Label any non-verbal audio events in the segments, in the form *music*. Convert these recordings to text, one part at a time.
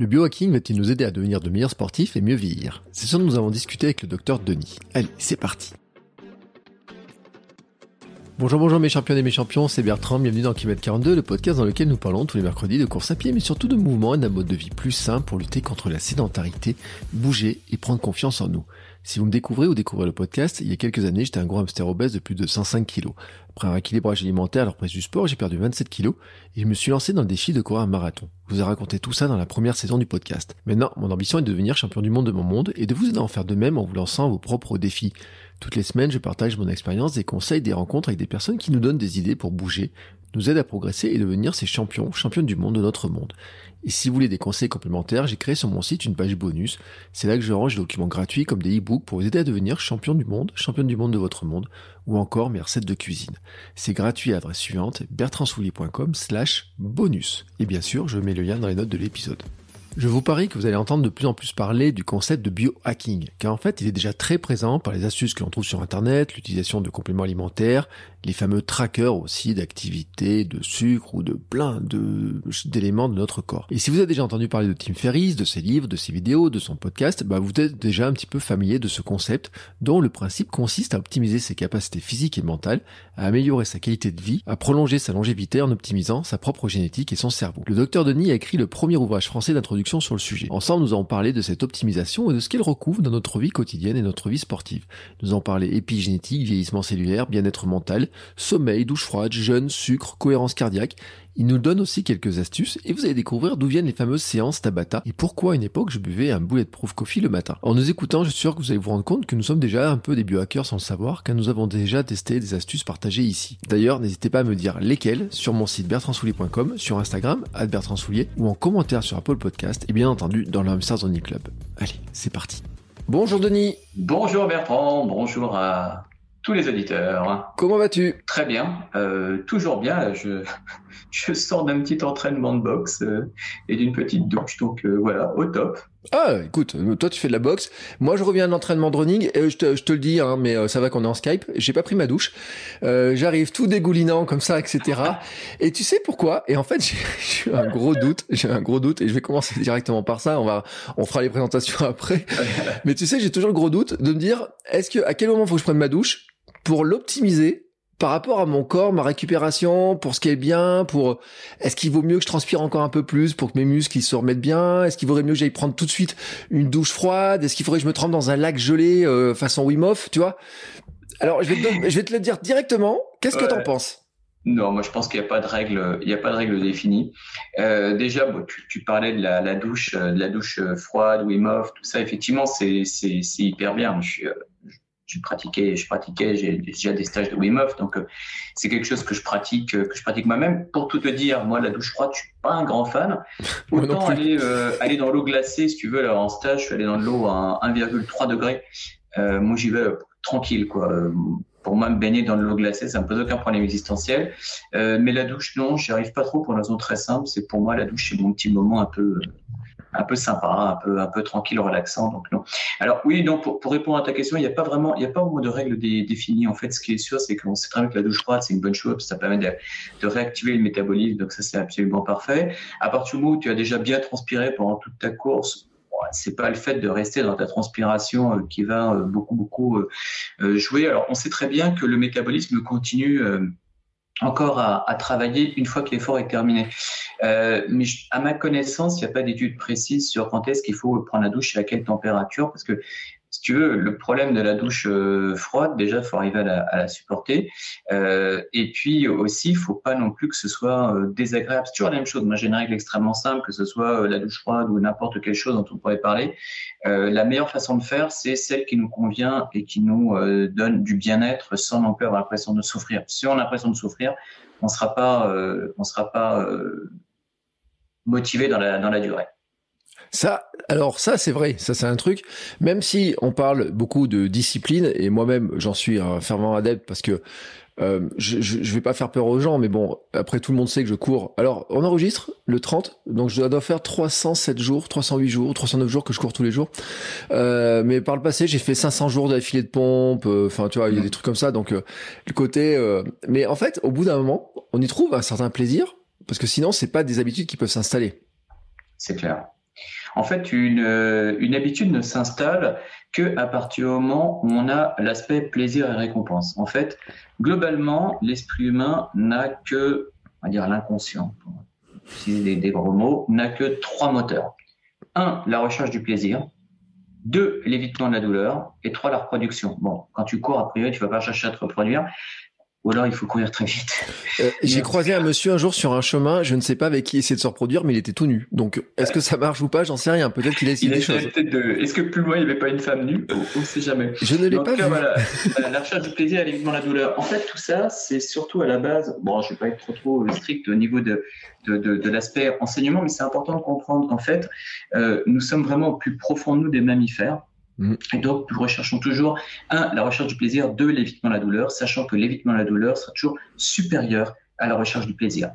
Le biohacking va-t-il nous aider à devenir de meilleurs sportifs et mieux vieillir? C'est ce dont nous avons discuté avec le docteur Denis. Allez, c'est parti Bonjour, bonjour mes champions et mes champions, c'est Bertrand, bienvenue dans Kilomètre 42, le podcast dans lequel nous parlons tous les mercredis de course à pied, mais surtout de mouvement et d'un mode de vie plus sain pour lutter contre la sédentarité, bouger et prendre confiance en nous. Si vous me découvrez ou découvrez le podcast, il y a quelques années, j'étais un gros hamster obèse de plus de 105 kilos. Après un équilibrage alimentaire à la reprise du sport, j'ai perdu 27 kilos et je me suis lancé dans le défi de courir un marathon. Je vous ai raconté tout ça dans la première saison du podcast. Maintenant, mon ambition est de devenir champion du monde de mon monde et de vous aider à en faire de même en vous lançant vos propres défis. Toutes les semaines, je partage mon expérience, des conseils, des rencontres avec des personnes qui nous donnent des idées pour bouger, nous aident à progresser et devenir ces champions, championnes du monde de notre monde. Et si vous voulez des conseils complémentaires, j'ai créé sur mon site une page bonus. C'est là que je range des documents gratuits comme des e-books pour vous aider à devenir champion du monde, championne du monde de votre monde, ou encore mes recettes de cuisine. C'est gratuit à l'adresse suivante, bertrandsoulier.com slash bonus. Et bien sûr, je mets le lien dans les notes de l'épisode. Je vous parie que vous allez entendre de plus en plus parler du concept de biohacking, car en fait il est déjà très présent par les astuces que l'on trouve sur internet, l'utilisation de compléments alimentaires, les fameux trackers aussi d'activité, de sucre ou de plein de d'éléments de notre corps. Et si vous avez déjà entendu parler de Tim Ferriss, de ses livres, de ses vidéos, de son podcast, bah vous êtes déjà un petit peu familier de ce concept dont le principe consiste à optimiser ses capacités physiques et mentales, à améliorer sa qualité de vie, à prolonger sa longévité en optimisant sa propre génétique et son cerveau. Le docteur Denis a écrit le premier ouvrage français d'introduction sur le sujet. Ensemble, nous avons parlé de cette optimisation et de ce qu'elle recouvre dans notre vie quotidienne et notre vie sportive. Nous avons parlé épigénétique, vieillissement cellulaire, bien-être mental, sommeil, douche froide, jeûne, sucre, cohérence cardiaque. Il nous donne aussi quelques astuces et vous allez découvrir d'où viennent les fameuses séances Tabata et pourquoi à une époque je buvais un bulletproof coffee le matin. En nous écoutant, je suis sûr que vous allez vous rendre compte que nous sommes déjà un peu des biohackers sans le savoir car nous avons déjà testé des astuces partagées ici. D'ailleurs, n'hésitez pas à me dire lesquelles sur mon site bertrandsoulier.com, sur Instagram, bertrandsoulier ou en commentaire sur Apple Podcast et bien entendu dans le Hamster Only Club. Allez, c'est parti. Bonjour Denis. Bonjour Bertrand, bonjour à tous les auditeurs. Comment vas-tu? Très bien, euh, toujours bien. Je, *laughs* je sors d'un petit entraînement de boxe euh, et d'une petite douche, donc euh, voilà, au top. Ah, écoute, toi tu fais de la boxe, moi je reviens à l'entraînement de running, et je te, je te le dis, hein, mais ça va qu'on est en Skype, j'ai pas pris ma douche, j'arrive tout dégoulinant comme ça, etc. *laughs* et tu sais pourquoi? Et en fait, *laughs* j'ai un gros doute, j'ai un gros doute, et je vais commencer directement par ça, on va, on fera les présentations après. mais tu sais, j'ai toujours le gros doute de me dire, est-ce que, à quel moment faut que je prenne ma douche? Pour l'optimiser par rapport à mon corps, ma récupération, pour ce qui est bien, pour est-ce qu'il vaut mieux que je transpire encore un peu plus pour que mes muscles ils se remettent bien? Est-ce qu'il vaudrait mieux que j'aille prendre tout de suite une douche froide? Est-ce qu'il faudrait que je me trempe dans un lac gelé euh, façon Wim Hof, tu vois? Alors je vais, te, je vais te le dire directement. Qu'est-ce que t'en penses? Non, moi je pense qu'il n'y a pas de règle, il n'y a pas de règle définie. Euh, déjà, bon, tu, tu, parlais de la, la douche, euh, de la douche froide, Wim Hof, tout ça. Effectivement, c'est c'est hyper bien. Je suis, je pratiquais, je pratiquais, j'ai déjà des stages de Wim Hof, donc euh, c'est quelque chose que je pratique, euh, que je pratique moi-même. Pour tout te dire, moi la douche froide, je suis pas un grand fan. *laughs* Autant aller euh, aller dans l'eau glacée, si tu veux, là, en stage, je suis allé dans l'eau à 1,3 degré. Moi j'y vais tranquille, quoi. Pour moi, me baigner dans l'eau glacée, ça me pose aucun problème existentiel. mais la douche, non, j'y arrive pas trop pour une raison très simple. C'est pour moi la douche, c'est mon petit moment un peu un peu sympa, un peu, un peu tranquille, relaxant. Donc non. Alors oui, donc pour, pour répondre à ta question, il n'y a pas vraiment, il n'y a pas vraiment de règles définies. En fait, ce qui est sûr, c'est qu'on sait très bien que la douche froide, c'est une bonne chose, ça permet de, de réactiver le métabolisme, donc ça c'est absolument parfait. À partir du moment où tu as déjà bien transpiré pendant toute ta course, c'est pas le fait de rester dans ta transpiration euh, qui va euh, beaucoup beaucoup euh, jouer. Alors on sait très bien que le métabolisme continue encore à, à, travailler une fois que l'effort est terminé. Euh, mais à ma connaissance, il n'y a pas d'études précises sur quand est-ce qu'il faut prendre la douche et à quelle température, parce que si tu veux, le problème de la douche euh, froide, déjà, il faut arriver à la, à la supporter. Euh, et puis aussi, il faut pas non plus que ce soit euh, désagréable. C'est toujours la même chose. Moi, j'ai une règle extrêmement simple, que ce soit la douche froide ou n'importe quelle chose dont on pourrait parler. la meilleure façon de faire, c'est celle qui nous convient et qui nous donne du bien-être sans non plus avoir l'impression de souffrir. Si on a l'impression de souffrir, on sera pas, on sera pas motivé dans la, dans la durée. Ça, alors ça c'est vrai, ça c'est un truc. Même si on parle beaucoup de discipline et moi-même j'en suis un fervent adepte parce que euh, je, je, vais pas faire peur aux gens, mais bon, après tout le monde sait que je cours. Alors on enregistre le 30, donc je dois faire 307 jours, 308 jours, 309 jours que je cours tous les jours. Euh, mais par le passé j'ai fait 500 jours d'affilée de pompe. Euh, enfin tu vois, il y a des trucs comme ça. Donc le côté, mais en fait au bout d'un moment, on y trouve un certain plaisir parce que sinon c'est pas des habitudes qui peuvent s'installer. C'est clair. En fait, une, euh, une habitude ne s'installe que à partir du moment où on a l'aspect plaisir et récompense. En fait, globalement, l'esprit humain n'a que, on va dire l'inconscient, pour utiliser des, des gros mots, n'a que trois moteurs. Un, la recherche du plaisir. Deux, l'évitement de la douleur. Et trois, la reproduction. Bon, quand tu cours, a priori, tu vas pas chercher à te reproduire ou alors il faut courir très vite. Euh, *laughs* j'ai croisé un monsieur un jour sur un chemin, je ne sais pas avec qui il essayait de se reproduire, mais il était tout nu. Donc, est-ce que ça marche ou pas? J'en sais rien. Peut-être qu'il a essayé des choses. Est-ce que plus loin il n'y avait pas une femme nue? On ne sait jamais. Je ne l'ai pas vu. Voilà, *laughs* la recherche du plaisir et l'évitement la douleur. En fait, tout ça, c'est surtout à la base. Bon, je ne vais pas être trop trop strict au niveau de de, de, de l'aspect enseignement, mais c'est important de comprendre qu'en fait, euh, nous sommes vraiment au plus profond de nous des mammifères. Mm. Et donc, nous recherchons toujours, un, la recherche du plaisir, deux, l'évitement de la douleur, sachant que l'évitement de la douleur sera toujours supérieur à la recherche du plaisir.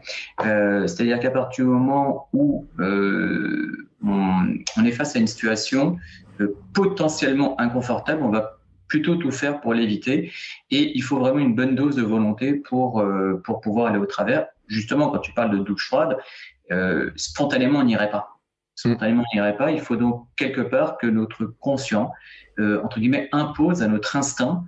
Euh, C'est-à-dire qu'à partir du moment où euh, on, est face à une situation euh, potentiellement inconfortable, on va plutôt tout faire pour l'éviter. Et il faut vraiment une bonne dose de volonté pour, euh, pour pouvoir aller au travers. Justement, quand tu parles de douche froide, euh, spontanément, on n'irait pas spontanément on n'irait pas. Il faut donc quelque part que notre conscient, euh, entre guillemets, impose à notre instinct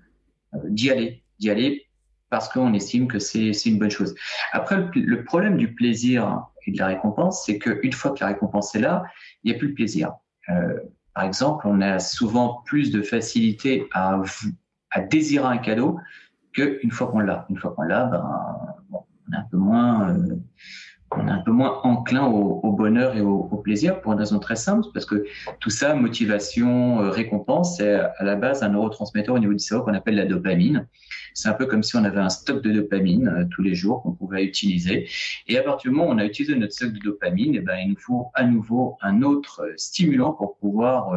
euh, d'y aller, d'y aller parce qu'on estime que c'est une bonne chose. Après, le, problème du plaisir et de la récompense, c'est qu'une fois que la récompense est là, il n'y a plus de plaisir. Euh, par exemple, on a souvent plus de facilité à, à désirer un cadeau qu'une fois qu'on l'a. Une fois qu'on l'a, ben, on est un peu moins euh, on est un peu moins enclin au, bonheur et au, plaisir pour une raison très simple, parce que tout ça, motivation, euh, récompense, c'est à la base un neurotransmetteur au niveau du cerveau qu'on appelle la dopamine. C'est un peu comme si on avait un stock de dopamine euh, tous les jours qu'on pouvait utiliser. Et à partir du moment où on a utilisé notre stock de dopamine, eh ben, il nous faut à nouveau un autre euh, stimulant pour pouvoir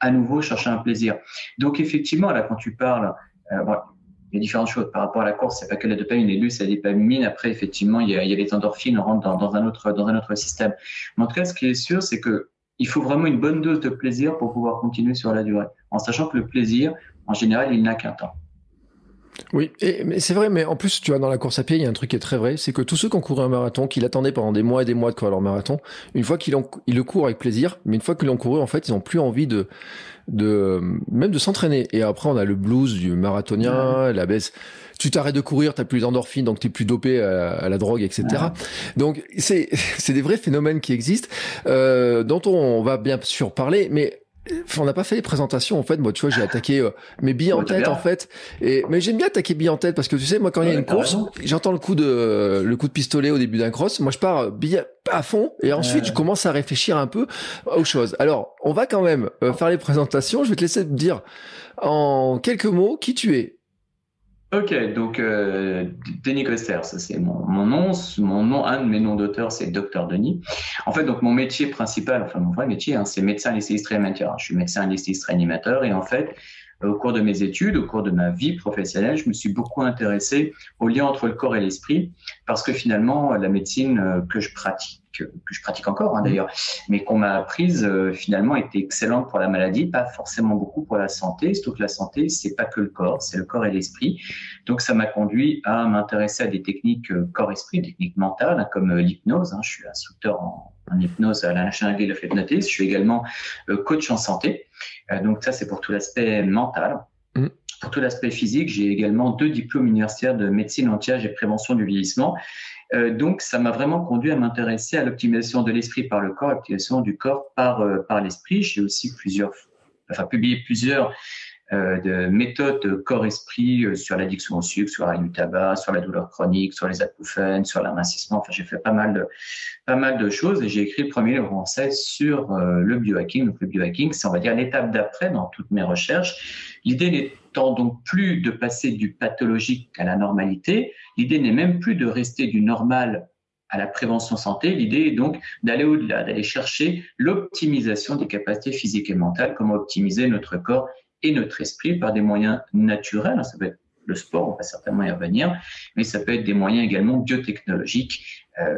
à nouveau chercher un plaisir. Donc effectivement, là, quand tu parles, il y a différentes choses. Par rapport à la course, c'est pas que la dopamine, les deux, c'est la dopamine. Après, effectivement, il y a, les endorphines, on rentre dans, dans, un autre, dans un autre système. Mais en tout cas, ce qui est sûr, c'est que il faut vraiment une bonne dose de plaisir pour pouvoir continuer sur la durée. En sachant que le plaisir, en général, il n'a qu'un temps. Oui, et, mais c'est vrai, mais en plus, tu vois, dans la course à pied, il y a un truc qui est très vrai, c'est que tous ceux qui ont couru un marathon, qui l'attendaient pendant des mois et des mois de courir leur marathon, une fois qu'ils ils le courent avec plaisir, mais une fois qu'ils l'ont couru, en fait, ils ont plus envie de, de, même de s'entraîner. Et après, on a le blues du marathonien, la baisse. Tu t'arrêtes de courir, t'as plus d'endorphine, donc t'es plus dopé à, la drogue, etc. Donc c'est *laughs* c'est des vrais phénomènes qui existent, euh, dont on va bien sûr parler, mais on n'a pas fait les présentations en fait. Moi tu vois j'ai attaqué euh, mes billes en tête en fait. Et mais j'aime bien attaquer billes en tête parce que tu sais moi quand il y a une course j'entends le coup de le coup de pistolet au début d'un cross. Moi je pars billes à fond et ensuite je commence à réfléchir un peu aux choses. Alors on va quand même euh, faire les présentations. Je vais te laisser te dire en quelques mots qui tu es Ok, donc euh, Denis Coster, ça c'est mon, mon, nom. Mon nom, un de mes noms d'auteur, c'est Docteur Denis. En fait, donc mon métier principal, enfin mon vrai métier, hein, c'est médecin anesthésiste réanimateur. Je suis médecin anesthésiste réanimateur et en fait, au cours de mes études, au cours de ma vie professionnelle, je me suis beaucoup intéressé au lien entre le corps et l'esprit parce que finalement, la médecine euh, que je pratique que, je pratique encore hein, mmh. d'ailleurs, mais qu'on m'a apprise euh, finalement était excellente pour la maladie, pas forcément beaucoup pour la santé. Surtout que la santé, c'est pas que le corps, c'est le corps et l'esprit. Donc ça m'a conduit à m'intéresser à des techniques euh, corps-esprit, techniques mentales hein, comme euh, l'hypnose. Hein. Je suis instructeur en, en hypnose à la National Guild of Hypnotists. Je suis également coach en santé. Donc ça, c'est pour tout l'aspect mental. Mmh. Pour tout l'aspect physique, j'ai également deux diplômes universitaires de médecine anti-âge et prévention du vieillissement. Euh, donc, ça m'a vraiment conduit à m'intéresser à l'optimisation de l'esprit par le corps, l'optimisation du corps par, euh, par l'esprit. J'ai aussi plusieurs enfin publié plusieurs euh, de méthodes corps-esprit euh, sur l'addiction au sucre, sur la du tabac, sur la douleur chronique, sur les acouphènes, sur l'amincissement. Enfin, j'ai fait pas mal de, pas mal de choses et j'ai écrit le premier livre français sur euh, le biohacking. Donc, le biohacking, c'est, on va dire, l'étape d'après dans toutes mes recherches. L'idée n'étant donc plus de passer du pathologique à la normalité, l'idée n'est même plus de rester du normal à la prévention santé. L'idée est donc d'aller au-delà, d'aller chercher l'optimisation des capacités physiques et mentales, comment optimiser notre corps et notre esprit par des moyens naturels. Ça peut être le sport, on va certainement y revenir, mais ça peut être des moyens également biotechnologiques. Euh.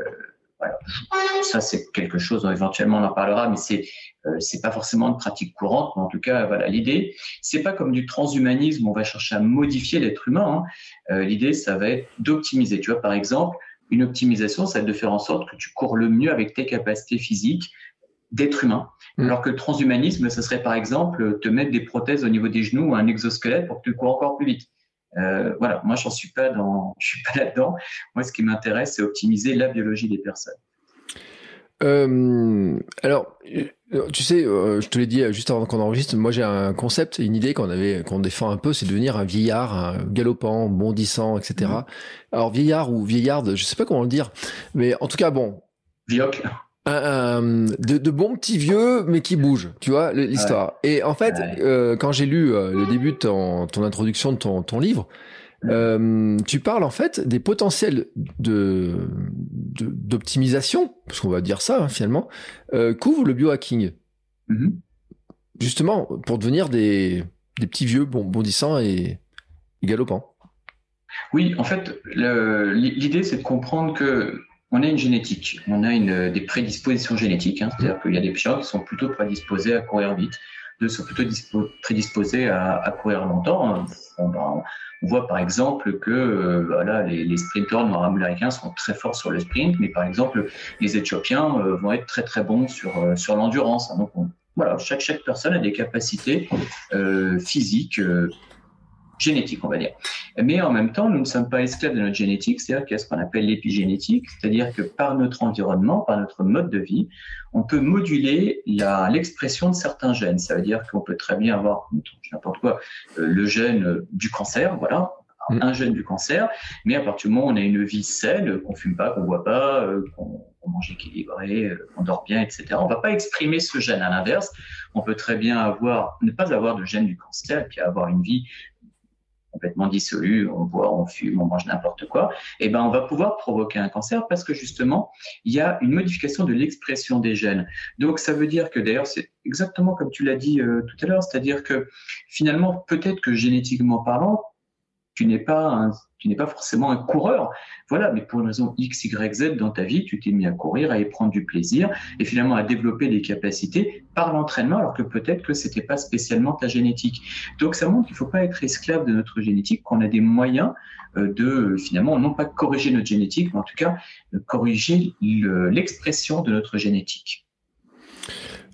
Ça, c'est quelque chose dont éventuellement on en parlera, mais c'est euh, pas forcément de pratique courante. Mais en tout cas, voilà, l'idée, c'est pas comme du transhumanisme, on va chercher à modifier l'être humain. Hein. Euh, l'idée, ça va être d'optimiser. Tu vois, par exemple, une optimisation, ça va être de faire en sorte que tu cours le mieux avec tes capacités physiques d'être humain. Mm. Alors que le transhumanisme, ce serait par exemple te mettre des prothèses au niveau des genoux ou un exosquelette pour que tu cours encore plus vite. Euh, voilà, moi j'en suis pas dans, *laughs* je suis pas là-dedans. Moi, ce qui m'intéresse, c'est optimiser la biologie des personnes. Euh, alors, euh, tu sais, je te l'ai dit juste avant qu'on enregistre. Moi, j'ai un concept, une idée qu'on avait, qu'on défend un peu, c'est devenir un vieillard, un galopant, bondissant, etc. Mm. Alors vieillard ou vieillarde, je sais pas comment le dire, mais en tout cas, bon. Vioc de, de, bons petits vieux, mais qui bougent, tu vois, l'histoire. Et en fait, euh, quand j'ai lu euh, le début de ton, ton, introduction de ton, ton livre, euh, tu parles en fait des potentiels de d'optimisation, parce qu'on va dire ça hein, finalement, couvre le biohacking. Mm-hmm. Justement, pour devenir des, des petits vieux bon, bondissants et, et galopants. Oui, en fait, l'idée c'est de comprendre que on a une génétique, on a une, des prédispositions génétiques, hein, c'est-à-dire qu'il y a des gens qui sont plutôt prédisposés à courir vite, d'autres sont plutôt prédisposés à, courir longtemps. Ben, on, voit par exemple que euh, voilà, les, les sprinteurs nord-américains sont très forts sur le sprint, mais par exemple les Éthiopiens euh, vont être très très bons sur, euh, sur l'endurance. Hein. donc voilà, chaque, chaque personne a des capacités physiques génétique, on va dire. Mais en même temps, nous ne sommes pas esclaves de notre génétique, c'est-à-dire qu'il y a ce qu'on appelle l'épigénétique, c'est-à-dire que par notre environnement, par notre mode de vie, on peut moduler l'expression de certains gènes. Ça veut dire qu'on peut très bien avoir, n'importe quoi, euh, le gène du cancer, voilà, mm. un gène du cancer, mais à partir du moment où on a une vie saine, qu'on fume pas, qu'on boit pas, euh, qu'on mange équilibré, euh, qu'on dort bien, etc., on va pas exprimer ce gène. À l'inverse, on peut très bien avoir, ne pas avoir de gène du cancer, puis avoir une vie complètement dissolu, on boit, on fume, on mange n'importe quoi, eh ben on va pouvoir provoquer un cancer parce que justement il y a une modification de l'expression des gènes. Donc ça veut dire que d'ailleurs c'est exactement comme tu l'as dit euh, tout à l'heure, c'est-à-dire que finalement peut-être que génétiquement parlant tu n'es pas un, tu n'es pas forcément un coureur. Voilà, mais pour une raison X, Y, Z dans ta vie, tu t'es mis à courir, à y prendre du plaisir et finalement à développer des capacités par l'entraînement, alors que peut-être que c'était pas spécialement ta génétique. Donc ça montre qu'il faut pas être esclave de notre génétique, qu'on a des moyens euh, de finalement non pas corriger notre génétique, mais en tout cas corriger l'expression de notre génétique.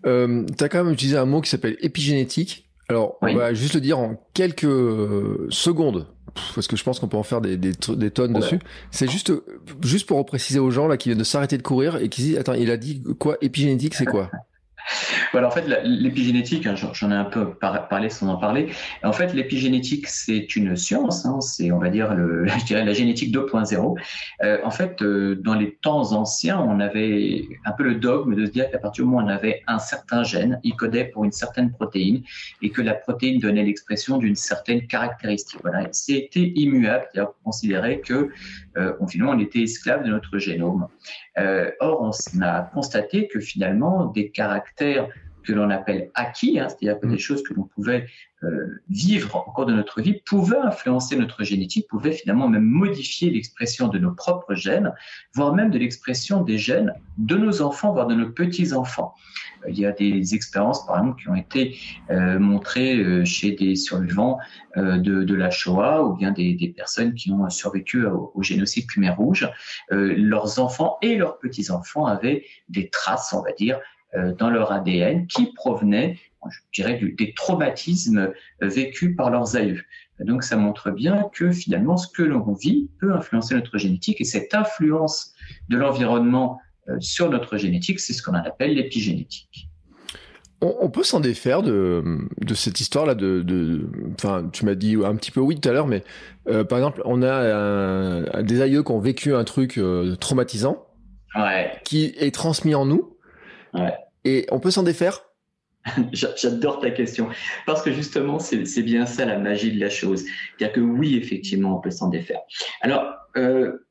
Euh, tu as quand même utilisé un mot qui s'appelle épigénétique. Alors, on va juste le dire en quelques euh, secondes, parce que je pense qu'on peut en faire des, des, tonnes dessus. C'est juste, juste pour préciser aux gens là qui viennent de s'arrêter de courir et qui disent, attends, il a dit quoi? Épigénétique, c'est quoi? Voilà, en fait, l'épigénétique, hein, j'en ai un peu parlé sans en parler. En fait, l'épigénétique, c'est une science, hein, c'est, on va dire, *laughs* la génétique 2.0. Euh, en fait, euh, dans les temps anciens, on avait un peu le dogme de se dire qu'à partir du moment où on avait un certain gène, il codait pour une certaine protéine et que la protéine donnait l'expression d'une certaine caractéristique. Voilà, c'était immuable, c'est-à-dire considérer que euh, on, finalement, on était esclave de notre génome. Euh, or, on a constaté que finalement, des caractères que l'on appelle acquis, hein, c'est-à-dire que des mm. choses que l'on pouvait vivre au cours de notre vie, pouvaient influencer notre génétique, pouvaient finalement même modifier l'expression de nos propres gènes, voire même de l'expression des gènes de nos enfants, voire de nos petits-enfants. Euh, il y a des expériences, par exemple, qui ont été euh, montrées chez des survivants de, la Shoah ou bien des, personnes qui ont survécu au, au génocide Khmer Rouge. leurs enfants et leurs petits-enfants avaient des traces, on va dire, euh, dans leur ADN qui provenaient, je dirais, des traumatismes vécus par leurs aïeux. Donc ça montre bien que finalement ce que l'on vit peut influencer notre génétique et cette influence de l'environnement euh, sur notre génétique, c'est ce qu'on appelle l'épigénétique. on, peut s'en défaire de, de cette histoire-là de, enfin, tu m'as dit un petit peu oui tout à l'heure, mais euh, par exemple, on a des aïeux qui ont vécu un truc euh, traumatisant, qui est transmis en nous, et on peut s'en défaire? *laughs* J'adore ta question parce que justement c'est bien ça la magie de la chose, c'est-à-dire que oui effectivement on peut s'en défaire. Alors euh,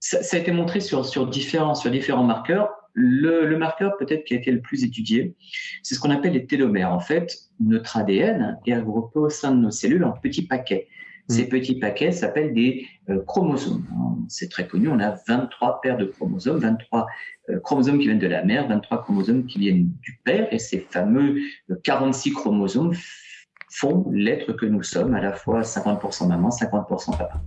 ça, a été montré sur sur différents sur différents marqueurs. Le, marqueur peut-être qui a été le plus étudié, c'est ce qu'on appelle les télomères. En fait, notre ADN est regroupé au sein de nos cellules en petits paquets. Mm. Ces petits paquets s'appellent des euh, chromosomes. C'est très connu, on a 23 paires de chromosomes, 23 euh, chromosomes qui viennent de la mère, 23 chromosomes qui viennent du père, et ces fameux 46 euh, chromosomes font l'être que nous sommes, à la fois 50% maman, 50% papa.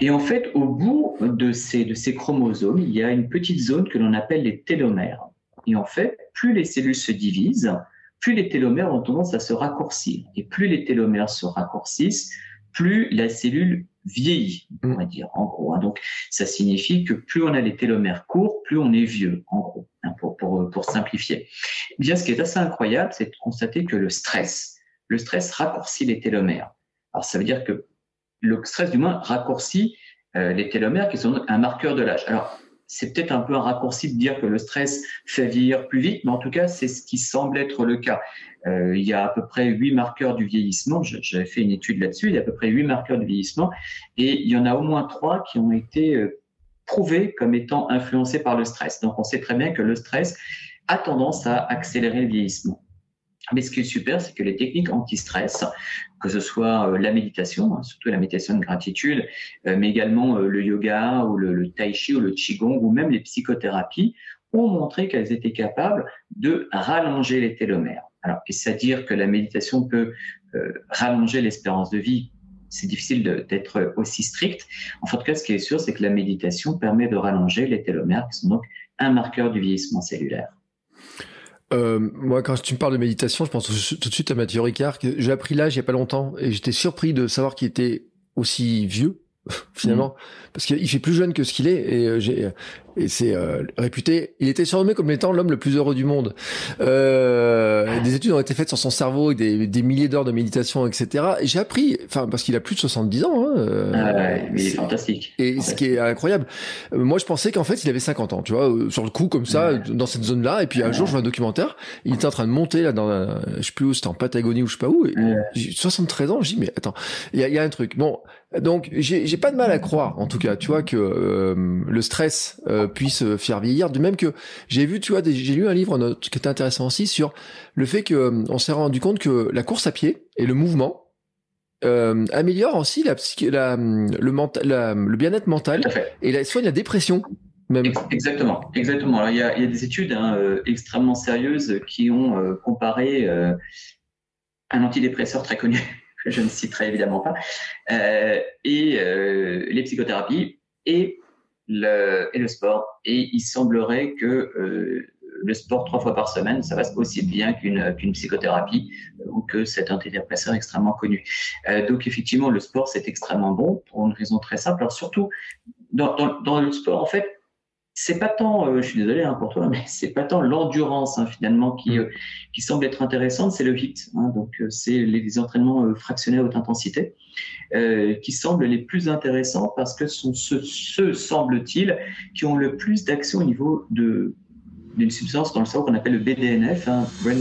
Et en fait, au bout de ces, de ces chromosomes, il y a une petite zone que l'on appelle les télomères. Et en fait, plus les cellules se divisent, plus les télomères ont tendance à se raccourcir. Et plus les télomères se raccourcissent, plus la cellule vieillit, on va dire, en gros. Hein. Donc, ça signifie que plus on a les télomères courts, plus on est vieux, en gros, hein, pour, pour, pour simplifier. Eh bien, ce qui est assez incroyable, c'est de constater que le stress, le stress raccourcit les télomères. Alors, ça veut dire que le stress, du moins, raccourcit euh, les télomères, qui sont un marqueur de l'âge. Alors, c'est peut-être un peu un raccourci de dire que le stress fait vieillir plus vite, mais en tout cas, c'est ce qui semble être le cas. Euh, il y a à peu près huit marqueurs du vieillissement. J'avais fait une étude là-dessus. Il y a à peu près huit marqueurs du vieillissement, et il y en a au moins trois qui ont été euh, prouvés comme étant influencés par le stress. Donc, on sait très bien que le stress a tendance à accélérer le vieillissement. Mais ce qui est super, c'est que les techniques anti-stress, que ce soit euh, la méditation, hein, surtout la méditation de gratitude, euh, mais également euh, le yoga ou le, tai chi ou le qigong ou même les psychothérapies, ont montré qu'elles étaient capables de rallonger les télomères. Alors, c'est-à-dire que la méditation peut rallonger l'espérance de vie? C'est difficile d'être aussi strict. En tout cas, ce qui est sûr, c'est que la méditation permet de rallonger les télomères, qui sont donc un marqueur du vieillissement cellulaire. Euh, moi, quand tu me parles de méditation, je pense tout de suite à Mathieu Ricard, que j'ai appris là il y a pas longtemps, et j'étais surpris de savoir qu'il était aussi vieux, *laughs* finalement, mmh. parce qu'il fait plus jeune que ce qu'il est, et euh, j'ai et c'est euh, réputé. Il était surnommé comme étant l'homme le plus heureux du monde. Euh, des études ont été faites sur son cerveau, des, des milliers d'heures de méditation, etc. Et j'ai appris, enfin parce qu'il a plus de 70 ans. Hein, euh, ah ouais, mais est fantastique. Et ce qui est incroyable, euh, moi je pensais qu'en fait il avait 50 ans, tu vois, sur le coup comme ça, dans cette zone-là. Et puis un jour je vois un documentaire, il était en train de monter là dans, la, je sais plus où, c'était en Patagonie ou je sais pas où. Et 73 ans, je dis mais attends, il y a, y a, un truc. Bon, donc j'ai pas de mal à croire, en tout cas, tu vois que le stress puisse euh, faire vieillir. De même que j'ai vu, tu vois, j'ai lu un livre qui était intéressant aussi sur le fait que euh, on s'est rendu compte que la course à pied et le mouvement euh, améliore aussi la, la le mental, le bien-être mental et la, soit la dépression. Même. Exactement, exactement. Alors, il y a, il y a des études hein, extrêmement sérieuses qui ont comparé un antidépresseur très connu, que *laughs* je ne citerai évidemment pas, et les psychothérapies et le, et le sport. Et il semblerait que euh, le sport trois fois par semaine, ça va aussi bien qu'une qu'une psychothérapie euh, ou que cet antidépresseur extrêmement connu. Euh, donc effectivement, le sport, c'est extrêmement bon pour une raison très simple. Alors surtout, dans, dans, dans le sport, en fait, c'est pas tant, euh, je suis désolé hein, pour toi, mais *laughs* c'est pas tant l'endurance hein, finalement qui, mm. euh, qui semble être intéressante, c'est le HIT. Hein, donc euh, c'est les, entraînements fractionnés à haute intensité qui semblent les plus intéressants parce que sont ceux, ceux semble-t-il, qui ont le plus d'action au niveau de d'une substance dans le cerveau qu'on appelle le BDNF, hein, Brain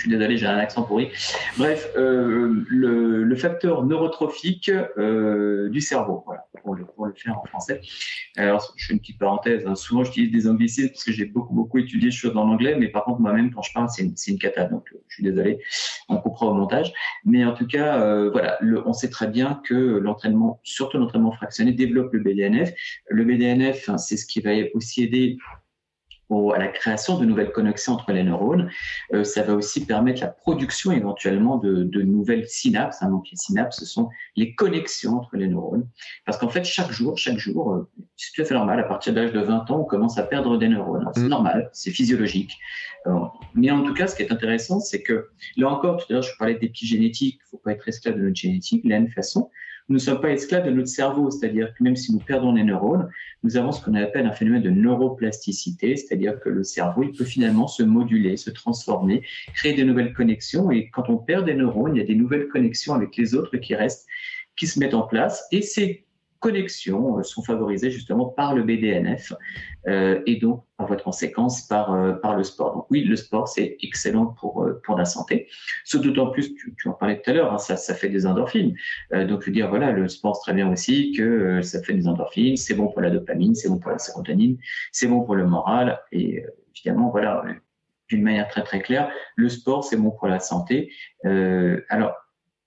je suis désolé, j'ai un accent pourri. Bref, euh, le, facteur neurotrophique euh, du cerveau, voilà, pour le, faire en français. Alors, je fais une petite parenthèse. Hein, souvent, j'utilise des anglicismes parce que j'ai beaucoup beaucoup étudié choses en anglais, mais par contre, moi-même, quand je parle, c'est une, une cata. Donc, euh, je suis désolé, on coupera au montage. Mais en tout cas, voilà, le, on sait très bien que l'entraînement, surtout l'entraînement fractionné, développe le BDNF. Le BDNF, hein, c'est ce qui va aussi aider à la création de nouvelles connexions entre les neurones. Euh, ça va aussi permettre la production éventuellement de, de nouvelles synapses. Hein. Donc les synapses, ce sont les connexions entre les neurones. Parce qu'en fait, chaque jour, chaque jour, euh, c'est tout à fait normal. À partir de l'âge de 20 ans, on commence à perdre des neurones. C'est mm. normal, c'est physiologique. Euh, mais en tout cas, ce qui est intéressant, c'est que là encore, tout à l'heure, je parlais d'épigénétique. Il ne faut pas être esclave de notre génétique. De la même façon, nous ne sommes pas esclaves de notre cerveau, c'est-à-dire que même si nous perdons les neurones, nous avons ce qu'on appelle un phénomène de neuroplasticité, c'est-à-dire que le cerveau, il peut finalement se moduler, se transformer, créer de nouvelles connexions, et quand on perd des neurones, il y a des nouvelles connexions avec les autres qui restent, qui se mettent en place, et c'est connexions euh, sont favorisées justement par le BDNF euh, et donc par voie de conséquence par, euh, par le sport. Donc oui, le sport c'est excellent pour, la santé. Ce d'autant plus, tu, en parlais tout à l'heure, hein, ça, fait des endorphines. Donc je veux dire, voilà, le sport c'est très bien aussi que ça fait des endorphines, c'est bon pour la dopamine, c'est bon pour la sérotonine, c'est bon pour le moral et évidemment, voilà, d'une manière très très claire, le sport c'est bon pour la santé. alors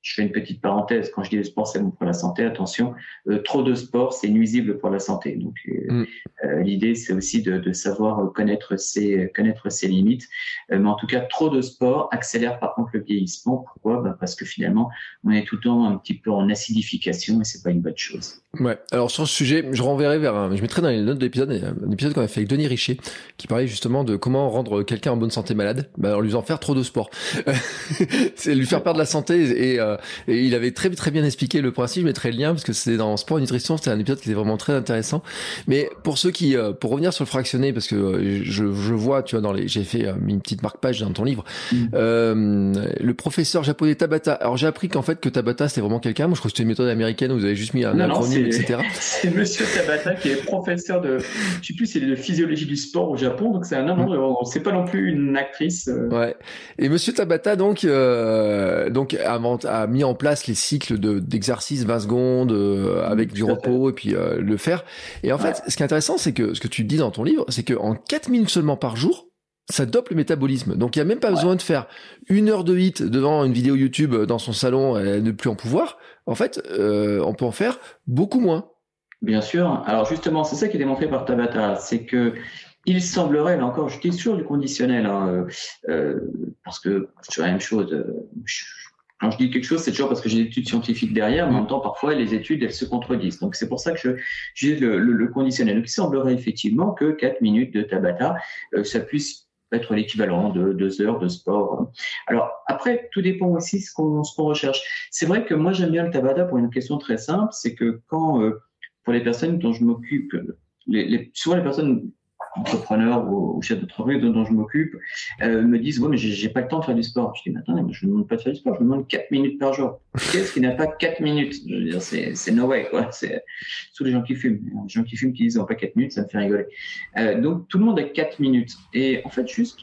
je fais une petite parenthèse. Quand je dis le sport, c'est bon pour la santé. Attention, euh, trop de sport, c'est nuisible pour la santé. Donc, euh, mm. euh, l'idée, c'est aussi de, de, savoir connaître ses, connaître ses limites. Mais en tout cas, trop de sport accélère par contre le vieillissement. Pourquoi? Bah Parce que finalement, on est tout le temps un petit peu en acidification et c'est pas une bonne chose. Ouais. Alors sur ce sujet, je renverrai vers un, je mettrai dans les notes de l'épisode un épisode qu'on a fait avec Denis Richer qui parlait justement de comment rendre quelqu'un en bonne santé malade. Bah, en lui faisant faire trop de sport. *laughs* c'est lui faire perdre la santé et euh, et il avait très très bien expliqué le principe. Je mettrai le lien parce que c'est dans Sport et Nutrition. C'était un épisode qui était vraiment très intéressant. Mais pour ceux qui, euh, pour revenir sur le fractionné, parce que euh, je, je vois, tu vois, dans les, j'ai fait une petite marque page dans ton livre, mm. euh, le professeur japonais Tabata. Alors j'ai appris qu'en fait que Tabata c'était vraiment quelqu'un. Moi je crois que c'était une méthode américaine où vous avez juste mis un acronyme, etc. *laughs* C'est Monsieur Tabata qui est professeur de, je sais plus, c'est de physiologie du sport au Japon. Donc c'est un non, non, c'est pas non plus une actrice. Ouais. Et Monsieur Tabata donc, donc a, a mis en place les cycles de d'exercice 20 secondes euh, avec du repos et puis euh, le faire. Et en fait, ce qui est intéressant, c'est que ce que tu dis dans ton livre, c'est que en 4 minutes seulement par jour, ça dope le métabolisme. Donc il y a même pas besoin de faire une heure de hit devant une vidéo YouTube dans son salon et ne plus en pouvoir. En fait, euh, on peut en faire beaucoup moins. Bien sûr. Alors justement, c'est ça qui est démontré par Tabata, c'est que il semblerait, là encore, je dis toujours du conditionnel, hein, euh, parce que c'est la même chose. Je, quand je dis quelque chose, c'est toujours parce que j'ai des études scientifiques derrière, mais en même temps, parfois, les études, elles se contredisent. Donc, c'est pour ça que je j'ai le, le, le, conditionnel. Donc, il semblerait effectivement que 4 minutes de Tabata, euh, ça puisse être l'équivalent de deux heures de sport. Alors, après, tout dépend aussi ce qu'on ce qu'on recherche. C'est vrai que moi, j'aime bien le Tabata pour une question très simple, c'est que quand, euh, pour les personnes dont je m'occupe, les, souvent les personnes entrepreneurs ou, chefs d'entreprise dont, je m'occupe euh, me disent ouais mais j'ai pas le temps de faire du sport. Je dis attends, je ne demande pas de faire du sport, je demande 4 minutes par jour. Qu'est-ce qui n'a pas 4 minutes? Je veux dire c'est no way quoi. C'est tous les gens qui fument, les gens qui fument qui disent ont pas 4 minutes, ça me fait rigoler. Euh, donc tout le monde a 4 minutes et en fait juste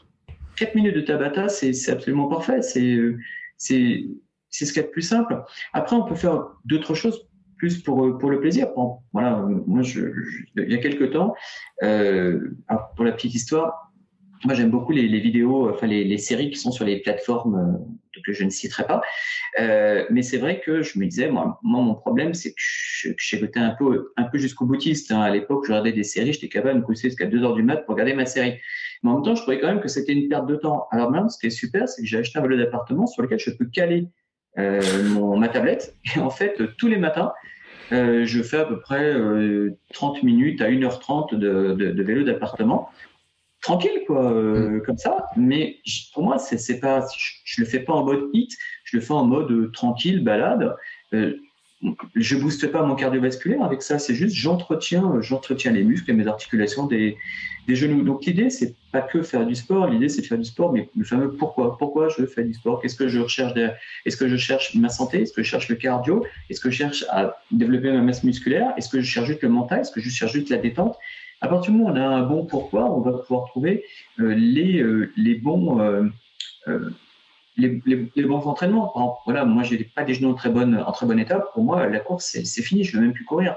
4 minutes de Tabata c'est absolument parfait. C'est ce qu'il y a de plus simple. Après on peut faire d'autres choses plus pour, euh, pour le plaisir. voilà, moi, je, il y a quelques temps, euh, pour la petite histoire, moi, j'aime beaucoup les, vidéos, enfin les, séries qui sont sur les plateformes euh, que je ne citerai pas. Euh, mais c'est vrai que je me disais, moi, mon problème, c'est que j'ai un peu, un peu jusqu'au boutiste. Hein. À l'époque, je regardais des séries, j'étais capable de me coucher jusqu'à 2 heures du mat pour regarder ma série. Mais en même temps, je trouvais quand même que c'était une perte de temps. Alors maintenant, ce qui est super, c'est que j'ai acheté un vélo d'appartement sur lequel je peux caler euh, mon, ma tablette. *laughs* Et en fait, tous les matins, euh, je fais à peu près euh, 30 minutes à 1h30 de, de, de vélo d'appartement. Tranquille, quoi, euh, mm. comme ça. Mais pour moi, c'est pas, je, je, le fais pas en mode hit, je le fais en mode euh, tranquille, balade. Euh, je booste pas mon cardiovasculaire avec ça, c'est juste j'entretiens, j'entretiens les muscles et mes articulations des, genoux. Donc l'idée, c'est pas que faire du sport, l'idée c'est faire du sport, mais le fameux pourquoi. Pourquoi je fais du sport? Qu'est-ce que je recherche Est-ce que je cherche ma santé? Est-ce que je cherche le cardio? Est-ce que je cherche à développer ma masse musculaire? Est-ce que je cherche juste le mental? Est-ce que je cherche juste la détente? À partir du moment où on a un bon pourquoi, on va pouvoir trouver euh, les, euh, les bons. Euh, euh les, bons entraînements. Alors, voilà, moi, j'ai pas des genoux en très bonne, en. Pour moi, la course, c'est fini. Je ne veux même plus courir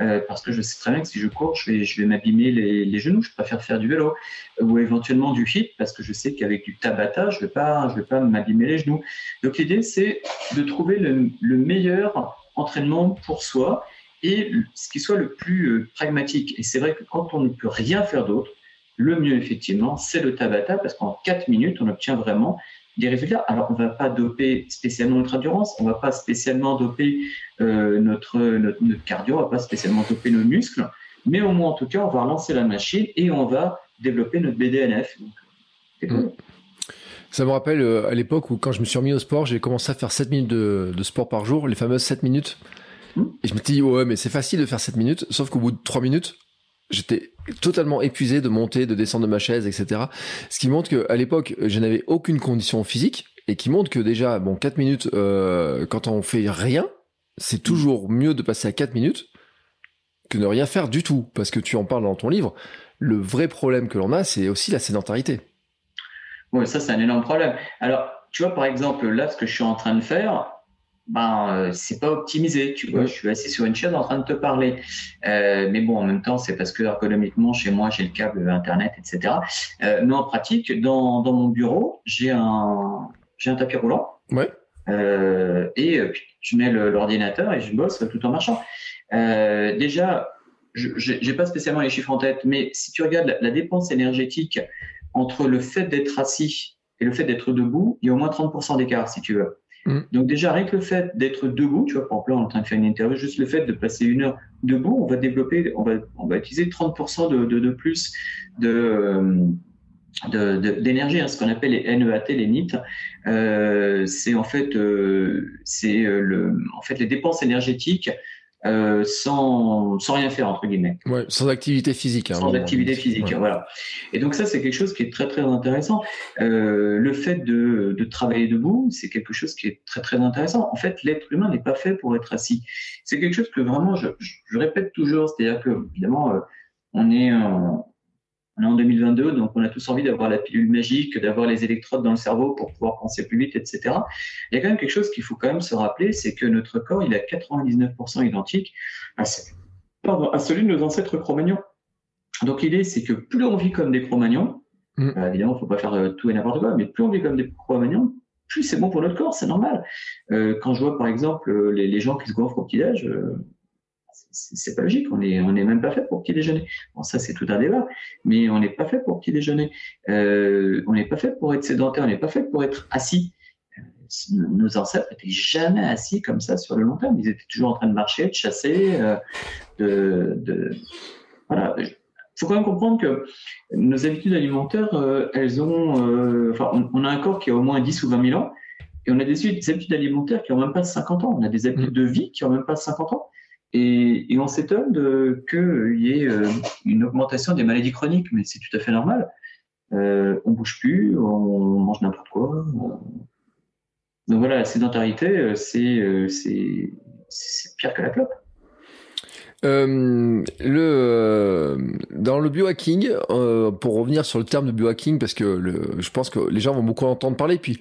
euh, parce que je sais très bien que si je cours, je vais, je vais m'abîmer les, genoux. Je préfère faire du vélo ou éventuellement du hit parce que je sais qu'avec du tabata, je vais je vais pas m'abîmer les genoux. Donc, l'idée, c'est de trouver le, le, meilleur entraînement pour soi et ce qui soit le plus euh, pragmatique. Et c'est vrai que quand on ne peut rien faire d'autre, le mieux, effectivement, c'est le tabata parce qu'en 4 minutes, on obtient vraiment des résultats. Alors, on ne va pas doper spécialement notre endurance, on ne va pas spécialement doper euh, notre, notre, notre, cardio, on ne va pas spécialement doper nos muscles, mais au moins, en tout cas, on va relancer la machine et on va développer notre BDNF. Donc. Ça me rappelle euh, à l'époque où, quand je me suis remis au sport, j'ai commencé à faire 7 minutes de, de, sport par jour, les fameuses 7 minutes. Et je me dis, ouais, mais c'est facile de faire 7 minutes, sauf qu'au bout de 3 minutes, j'étais totalement épuisé de monter, de descendre de ma chaise, etc. Ce qui montre qu'à l'époque, je n'avais aucune condition physique et qui montre que déjà, bon, 4 minutes, euh, quand on fait rien, c'est toujours mieux de passer à 4 minutes que ne rien faire du tout. Parce que tu en parles dans ton livre, le vrai problème que l'on a, c'est aussi la sédentarité. Oui, ça, c'est un énorme problème. Alors, tu vois, par exemple, là, ce que je suis en train de faire, ben euh, c'est pas optimisé tu vois. Je suis assis sur une chaise en train de te parler. Euh, mais bon en même temps c'est parce que ergonomiquement chez moi j'ai le câble internet etc euh, mais en pratique dans, dans mon bureau j'ai un j'ai un tapis roulant. Ouais. Euh, et puis je mets l'ordinateur et je bosse tout en marchant. Euh, déjà je j'ai pas spécialement les chiffres en tête mais si tu regardes la, la dépense énergétique entre le fait d'être assis et le fait d'être debout il y a au moins 30% d'écart si tu veux Mm. Donc déjà, rien que le fait d'être debout, tu vois, par exemple, là, en train de faire une interview, juste le fait de passer une heure debout, on va développer, on va, on va utiliser 30% de, de, de, plus de d'énergie, hein, ce qu'on appelle les NEAT, les NIT, euh, c'est en fait, euh, c'est euh, le, en fait les dépenses énergétiques euh, sans, sans rien faire entre guillemets. Ouais, sans activité physique. Hein, sans activité physique, voilà. Et donc ça, c'est quelque chose qui est très très intéressant. Euh, le fait de, de travailler debout, c'est quelque chose qui est très très intéressant. En fait, l'être humain n'est pas fait pour être assis. C'est quelque chose que vraiment, je, je, répète toujours, c'est-à-dire que évidemment, euh, on est en, on est en 2022, donc on a tous envie d'avoir la pilule magique, d'avoir les électrodes dans le cerveau pour pouvoir penser plus vite, etc. Il y a quand même quelque chose qu'il faut quand même se rappeler, c'est que notre corps, il est à 99% identique à, celui de nos ancêtres cro-magnons. Donc l'idée, c'est que plus on vit comme des cro-magnons, mm. euh, évidemment, il ne faut pas faire euh, tout et n'importe quoi, mais plus on vit comme des cro-magnons, plus c'est bon pour notre corps, c'est normal. Euh, quand je vois par exemple les, les, gens qui se gonflent au petit-déj, c'est pas logique. On est, on n'est même pas fait pour petit déjeuner. Bon, ça c'est tout un débat, mais on n'est pas fait pour petit déjeuner. Euh, on n'est pas fait pour être sédentaire. On n'est pas fait pour être assis. Euh, nos ancêtres étaient jamais assis comme ça sur le long terme. Ils étaient toujours en train de marcher, de chasser, euh, de, de, voilà. Il faut quand même comprendre que nos habitudes alimentaires, euh, elles ont, enfin, on, on, a un corps qui a au moins 10 ou 20 000 ans, et on a des, des habitudes alimentaires qui ont même pas 50 ans. On a des habitudes mmh. de vie qui ont même pas 50 ans. Et, on s'étonne qu'il y ait euh, une augmentation des maladies chroniques, mais c'est tout à fait normal. Euh, on bouge plus, on mange n'importe quoi. Donc voilà, la sédentarité, euh, euh, c'est pire que la clope. Le dans le biohacking, pour revenir sur le terme de biohacking, parce que je pense que les gens vont beaucoup entendre parler. Puis,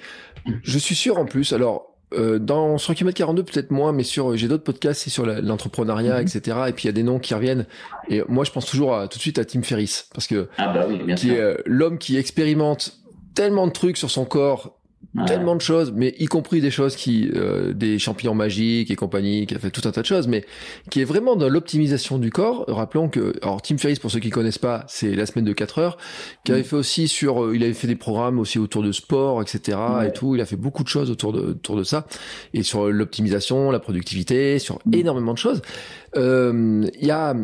je suis sûr en plus. Alors, euh, dans sur Kilomètre 42 peut-être moins, mais sur j'ai d'autres podcasts, c'est sur l'entrepreneuriat, mhm. etc. Et puis il y a des noms qui reviennent. Et moi, je pense toujours à, tout de suite à Tim Ferriss parce que ah bah oui, qui est euh, l'homme qui expérimente tellement de trucs sur son corps tellement de choses, mais y compris des choses qui, euh, des champignons magiques et compagnie, qui a fait tout un tas de choses, mais qui est vraiment dans l'optimisation du corps. Rappelons que, alors Tim Ferriss, pour ceux qui connaissent pas, c'est la semaine de 4 heures, qui avait mm. fait aussi sur, euh, il avait fait des programmes aussi autour de sport, etc. et tout. Il a fait beaucoup de choses autour de, autour de ça et sur l'optimisation, la productivité, sur mm. énormément de choses. Euh, il y a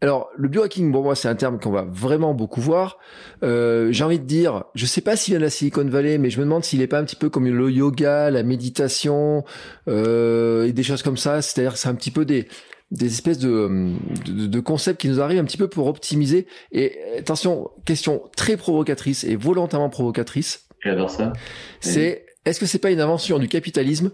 alors, le biohacking, bon, moi, c'est un terme qu'on va vraiment beaucoup voir. Euh, j'ai envie de dire, je sais pas s'il vient de la Silicon Valley, mais je me demande s'il est pas un petit peu comme le yoga, la méditation euh, et des choses comme ça. C'est-à-dire, c'est un petit peu des des espèces de, de, de, concepts qui nous arrivent un petit peu pour optimiser. Et attention, question très provocatrice et volontairement provocatrice. J'adore ça? C'est, est-ce que c'est pas une invention du capitalisme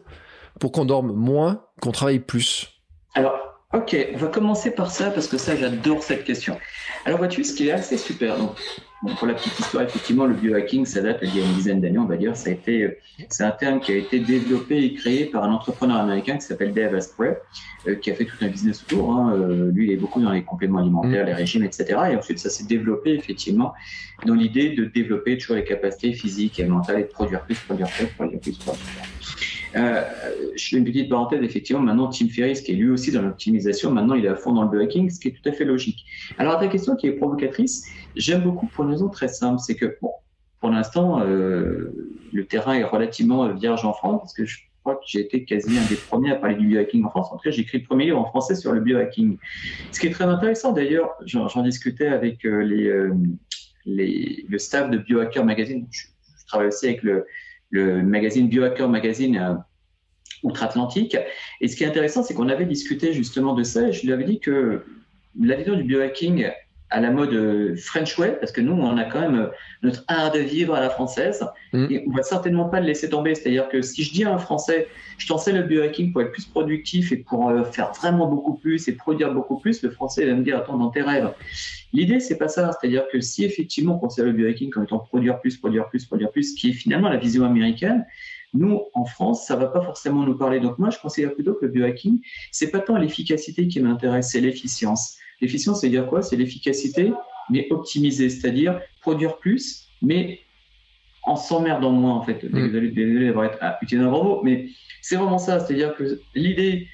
pour qu'on dorme moins, qu'on travaille plus? Alors, Ok, on va commencer par ça parce que ça, j'adore cette question. Alors, vois-tu, ce qui est assez super. Donc, bon, pour la petite histoire, effectivement, le biohacking, ça date d'il y a une dizaine d'années, on va dire. Ça a été, c'est un terme qui a été développé et créé par un entrepreneur américain qui s'appelle Dave Asprey, euh, qui a fait tout un business autour. Hein. Euh, lui, il est beaucoup dans les compléments alimentaires, mm. les régimes, etc. Et ensuite, ça s'est développé effectivement dans l'idée de développer toujours les capacités physiques et mentales et de produire plus, produire plus, produire plus, produire plus. Euh, je fais une petite parenthèse, effectivement, maintenant Tim Ferriss, qui est lui aussi dans l'optimisation, maintenant il est à fond dans le biohacking, ce qui est tout à fait logique. Alors, ta question qui est provocatrice, j'aime beaucoup pour une raison très simple, c'est que, bon, pour l'instant, euh, le terrain est relativement vierge en France, parce que je crois que j'ai été quasi un des premiers à parler du biohacking en France. En tout cas, j'ai écrit le premier livre en français sur le biohacking. Ce qui est très intéressant, d'ailleurs, j'en discutais avec euh, le staff de Biohacker Magazine. Je, je travaille aussi avec le, le magazine Biohacker Magazine, outre-Atlantique. Et ce qui est intéressant, c'est qu'on avait discuté justement de ça et je lui avais dit que la vision du biohacking à la mode euh, French way, parce que nous, on a quand même euh, notre art de vivre à la française, mm. et on va certainement pas le laisser tomber. C'est-à-dire que si je dis à un Français, je t'enseigne le biohacking pour être plus productif et pour euh, faire vraiment beaucoup plus et produire beaucoup plus, le Français va me dire, attends, dans tes rêves. L'idée, c'est pas ça. C'est-à-dire que si effectivement on considère le biohacking comme étant produire plus, produire plus, produire plus, qui est finalement la vision américaine, nous, en France, ça va pas forcément nous parler. Donc moi, je considère plutôt que le biohacking, c'est pas tant l'efficacité qui m'intéresse, c'est l'efficience. L'efficience, c'est dire quoi? C'est l'efficacité, mais optimisée, c'est-à-dire produire plus, mais en s'emmerdant moins, en fait. Mm. Désolé, d'avoir utilisé un gros mais c'est vraiment ça. C'est-à-dire que l'idée,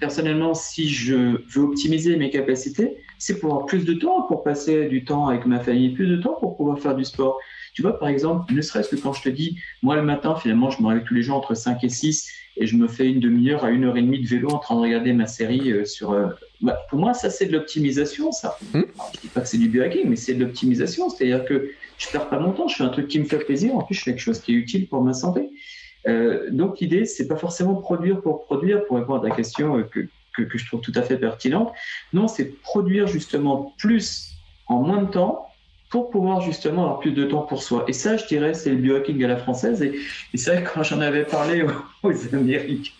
personnellement, si je veux optimiser mes capacités, c'est pour avoir plus de temps pour passer du temps avec ma famille, plus de temps pour pouvoir faire du sport. Tu vois, par exemple, ne serait-ce que quand je te dis, moi le matin, finalement, je me réveille tous les jours entre 5 et 6 et je me fais une demi-heure à une heure et demie de vélo en train de regarder ma série euh, sur. Euh, bah, pour moi, ça, c'est de l'optimisation, ça. Hmm. je dis pas que c'est du biohacking, mais c'est de l'optimisation. C'est-à-dire que je perds pas mon temps, je fais un truc qui me fait plaisir, en plus, je fais quelque chose qui est utile pour ma santé. Euh, donc, l'idée, c'est pas forcément produire pour produire, pour répondre à ta question que, que, que je trouve tout à fait pertinente. Non, c'est produire justement plus en moins de temps pour pouvoir justement avoir plus de temps pour soi. Et ça, je dirais, c'est le biohacking à la française. Et, c'est vrai que quand j'en avais parlé *laughs* aux, Américains,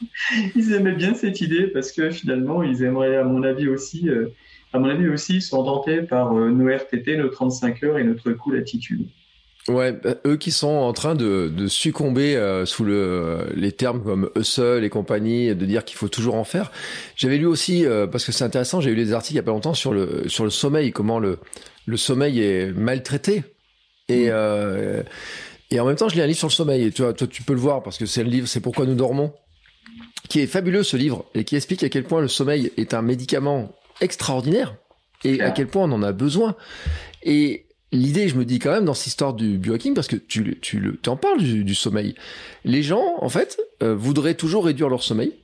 ils aimaient bien cette idée parce que finalement, ils aimeraient, à mon avis aussi, euh, à mon avis aussi, ils sont tentés par euh, nos RTT, nos 35 heures et notre cool attitude. Ouais, bah, eux qui sont en train de, de succomber euh, sous le, les termes comme hustle et compagnie, de dire qu'il faut toujours en faire. J'avais lu aussi, parce que c'est intéressant, j'ai lu des articles il y a pas longtemps sur le, sur le sommeil, comment le, le sommeil est maltraité. Et, mm. euh, et en même temps, je lis un livre sur le sommeil. Et tu toi, tu peux le voir parce que c'est le livre, c'est pourquoi nous dormons, qui est fabuleux ce livre et qui explique à quel point le sommeil est un médicament extraordinaire et à quel point on en a besoin. Et l'idée, je me dis quand même dans cette histoire du biohacking, parce que tu, tu, tu en parles du, sommeil. Les gens, en fait, euh, voudraient toujours réduire leur sommeil,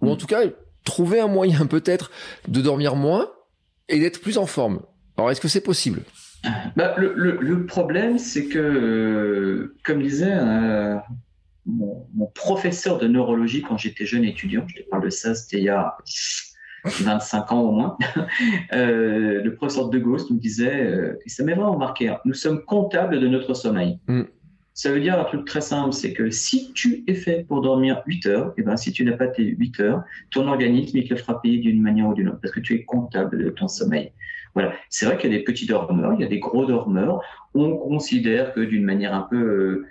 ou en mm. tout cas trouver un moyen peut-être de dormir moins et d'être plus en forme. Alors, est-ce que c'est possible? Bah, le, problème, c'est que, euh, comme disait euh, mon, professeur de neurologie quand j'étais jeune étudiant, je te parle de ça, c'était il y a 25 ans au moins, *laughs* euh, le professeur de Gauss nous disait, et ça m'a vraiment marqué, hein, nous sommes comptables de notre sommeil. Mm. Ça veut dire un truc très simple, c'est que si tu es fait pour dormir 8 heures, et eh ben si tu n'as pas tes 8 heures, ton organisme il te le fera payer d'une manière ou d'une autre, parce que tu es comptable de ton sommeil. C'est vrai qu'il y a des petits dormeurs, il y a des gros dormeurs. On considère que d'une manière un peu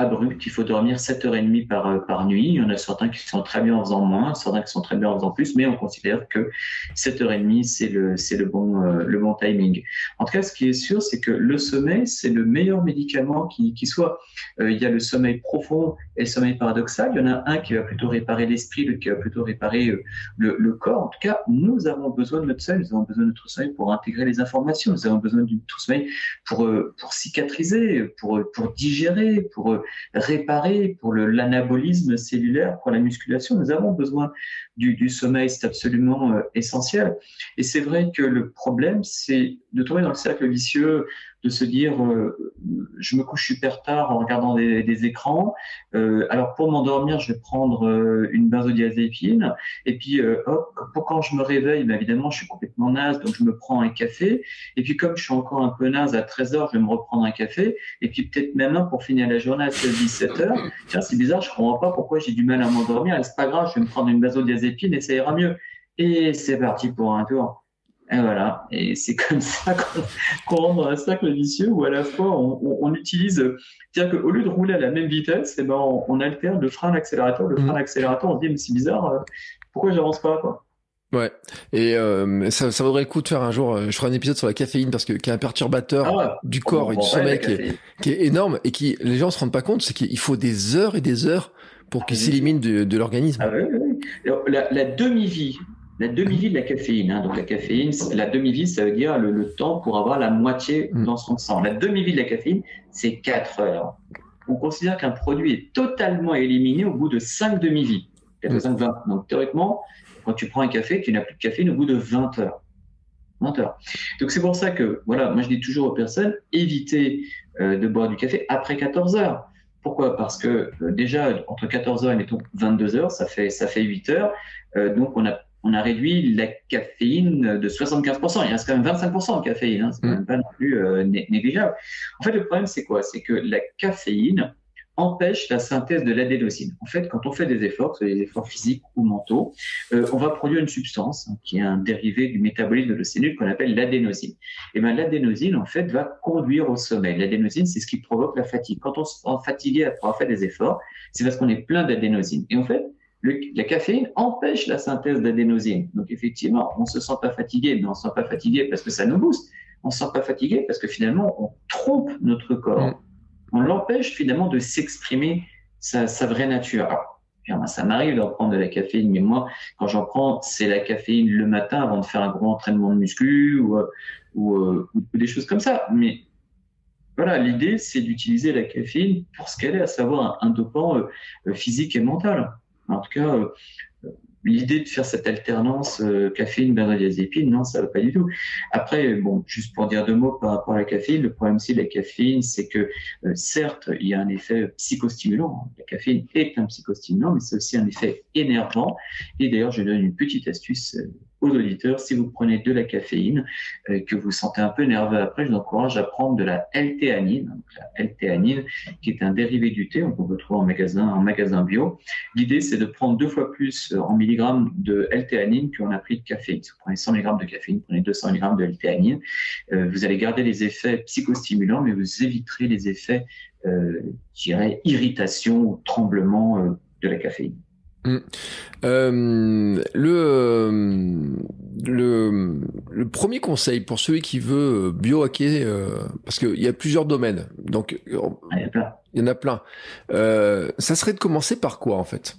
euh, abrupt, il faut dormir 7h30 par, euh, par nuit. Il y en a certains qui sont très bien en faisant moins, certains qui sont très bien en faisant plus, mais on considère que 7h30, c'est le, le bon, euh, le bon timing. En tout cas, ce qui est sûr, c'est que le sommeil, c'est le meilleur médicament qui, qui soit. Euh, il y a le sommeil profond et le sommeil paradoxal. Il y en a un qui va plutôt réparer l'esprit, l'autre qui va plutôt réparer le, le, corps. En tout cas, nous avons besoin de notre sommeil, nous avons besoin de notre sommeil pour intégrer les informations, nous avons besoin de notre sommeil pour, pour cicatriser, pour, pour digérer, pour réparer pour l'anabolisme cellulaire, pour la musculation. Nous avons besoin du, du sommeil, c'est absolument euh, essentiel. Et c'est vrai que le problème, c'est de tomber dans le cercle vicieux de se dire euh, je me couche super tard en regardant des, écrans. Euh, alors pour m'endormir, je vais prendre euh, une benzodiazépine. Et puis euh, hop, pour quand je me réveille, ben évidemment, je suis complètement naze, donc je me prends un café. Et puis comme je suis encore un peu naze à 13 heures, je vais me reprendre un café. Et puis peut-être même un pour finir la journée à 16-17 heures. Tiens, c'est bizarre, je comprends pas pourquoi j'ai du mal à m'endormir. C'est pas grave, je vais me prendre une benzodiazépine et ça ira mieux. Et c'est parti pour un tour. Et voilà. Et c'est *laughs* comme ça qu'on rentre dans un cercle vicieux où à la fois on, utilise, c'est-à-dire qu'au lieu de rouler à la même vitesse, eh ben on, alterne le frein, l'accélérateur, le frein, mmh. l'accélérateur. On se dit mais c'est bizarre, euh, pourquoi j'avance pas quoi? Ouais, et euh, ça, ça vaudrait le coup de faire un jour, euh, je ferai un épisode sur la caféine parce que qui est un perturbateur ah du corps et du sommeil qui est, qui est, énorme et qui les gens se rendent pas compte, c'est qu'il faut des heures et des heures pour qu'il ah s'élimine de, de l'organisme. Ah, oui, oui. La, la demi-vie la demi-vie de la caféine. Hein. Donc la caféine, la demi-vie, ça veut dire le, temps pour avoir la moitié mm. dans son sang. La demi-vie de la caféine, c'est 4 heures. On considère qu'un produit est totalement éliminé au bout de 5 demi-vies. 4 5, 20. Donc théoriquement, quand tu prends un café, tu n'as plus de caféine au bout de 20 heures. 20 heures. Donc c'est pour ça que, voilà, moi je dis toujours aux personnes, évitez euh, de boire du café après 14 heures. Pourquoi? Parce que déjà, entre 14h et mettons 22h, ça fait, ça fait 8 heures. donc, on a on a réduit la caféine de 75%. Il reste quand même 25% de caféine, hein, c'est mm. même pas non plus euh, négligeable. En fait, le problème, c'est quoi? C'est que la caféine empêche la synthèse de l'adénosine. En fait, quand on fait des efforts, que ce soit des efforts physiques ou mentaux, euh, on va produire une substance hein, qui est un dérivé du métabolisme de la cellule qu'on appelle l'adénosine. Et ben l'adénosine, en fait, va conduire au sommeil. L'adénosine, c'est ce qui provoque la fatigue. Quand on se sent fatigué après avoir fait des efforts, c'est parce qu'on est plein d'adénosine. Et en fait, la caféine empêche la synthèse d'adénosine. Donc effectivement, on se sent pas fatigué, mais on se sent pas fatigué parce que ça nous booste. On se sent pas fatigué parce que finalement, on trompe notre corps. Mm. On l'empêche finalement de s'exprimer sa, vraie nature. Alors, ça m'arrive d'en prendre de la caféine, mais moi, quand j'en prends, c'est la caféine le matin avant de faire un gros entraînement de muscu ou, euh, euh, ou, des choses comme ça. Mais voilà, l'idée, c'est d'utiliser la caféine pour ce qu'elle est, à savoir un, dopant euh, physique et mental. En tout cas, euh, l'idée de faire cette alternance euh, caféine, benzodiazépine, non, ça va pas du tout. Après, bon, juste pour dire deux mots par rapport à la caféine, le problème aussi de la caféine, c'est que euh, certes, il y a un effet psychostimulant. La caféine est un psychostimulant, mais c'est aussi un effet énervant. Et d'ailleurs, je donne une petite astuce aux auditeurs, si vous prenez de la caféine, euh, que vous sentez un peu nerveux après, je vous encourage à prendre de la L-théanine, la L-théanine qui est un dérivé du thé, on peut retrouver en magasin, en magasin bio. L'idée, c'est de prendre deux fois plus euh, en milligrammes de L-théanine qu'on a pris de caféine. Si vous prenez 100 mg de caféine, prenez 200 mg de L-théanine. Euh, vous allez garder les effets psychostimulants, mais vous éviterez les effets, euh, je dirais, irritation ou tremblement de la caféine. Mm. Euh, le, euh, le, le premier conseil pour celui qui veut biohacker, euh, parce qu'il y a plusieurs domaines, donc ah, il, y en a plein. Euh, ça serait de commencer par quoi en fait?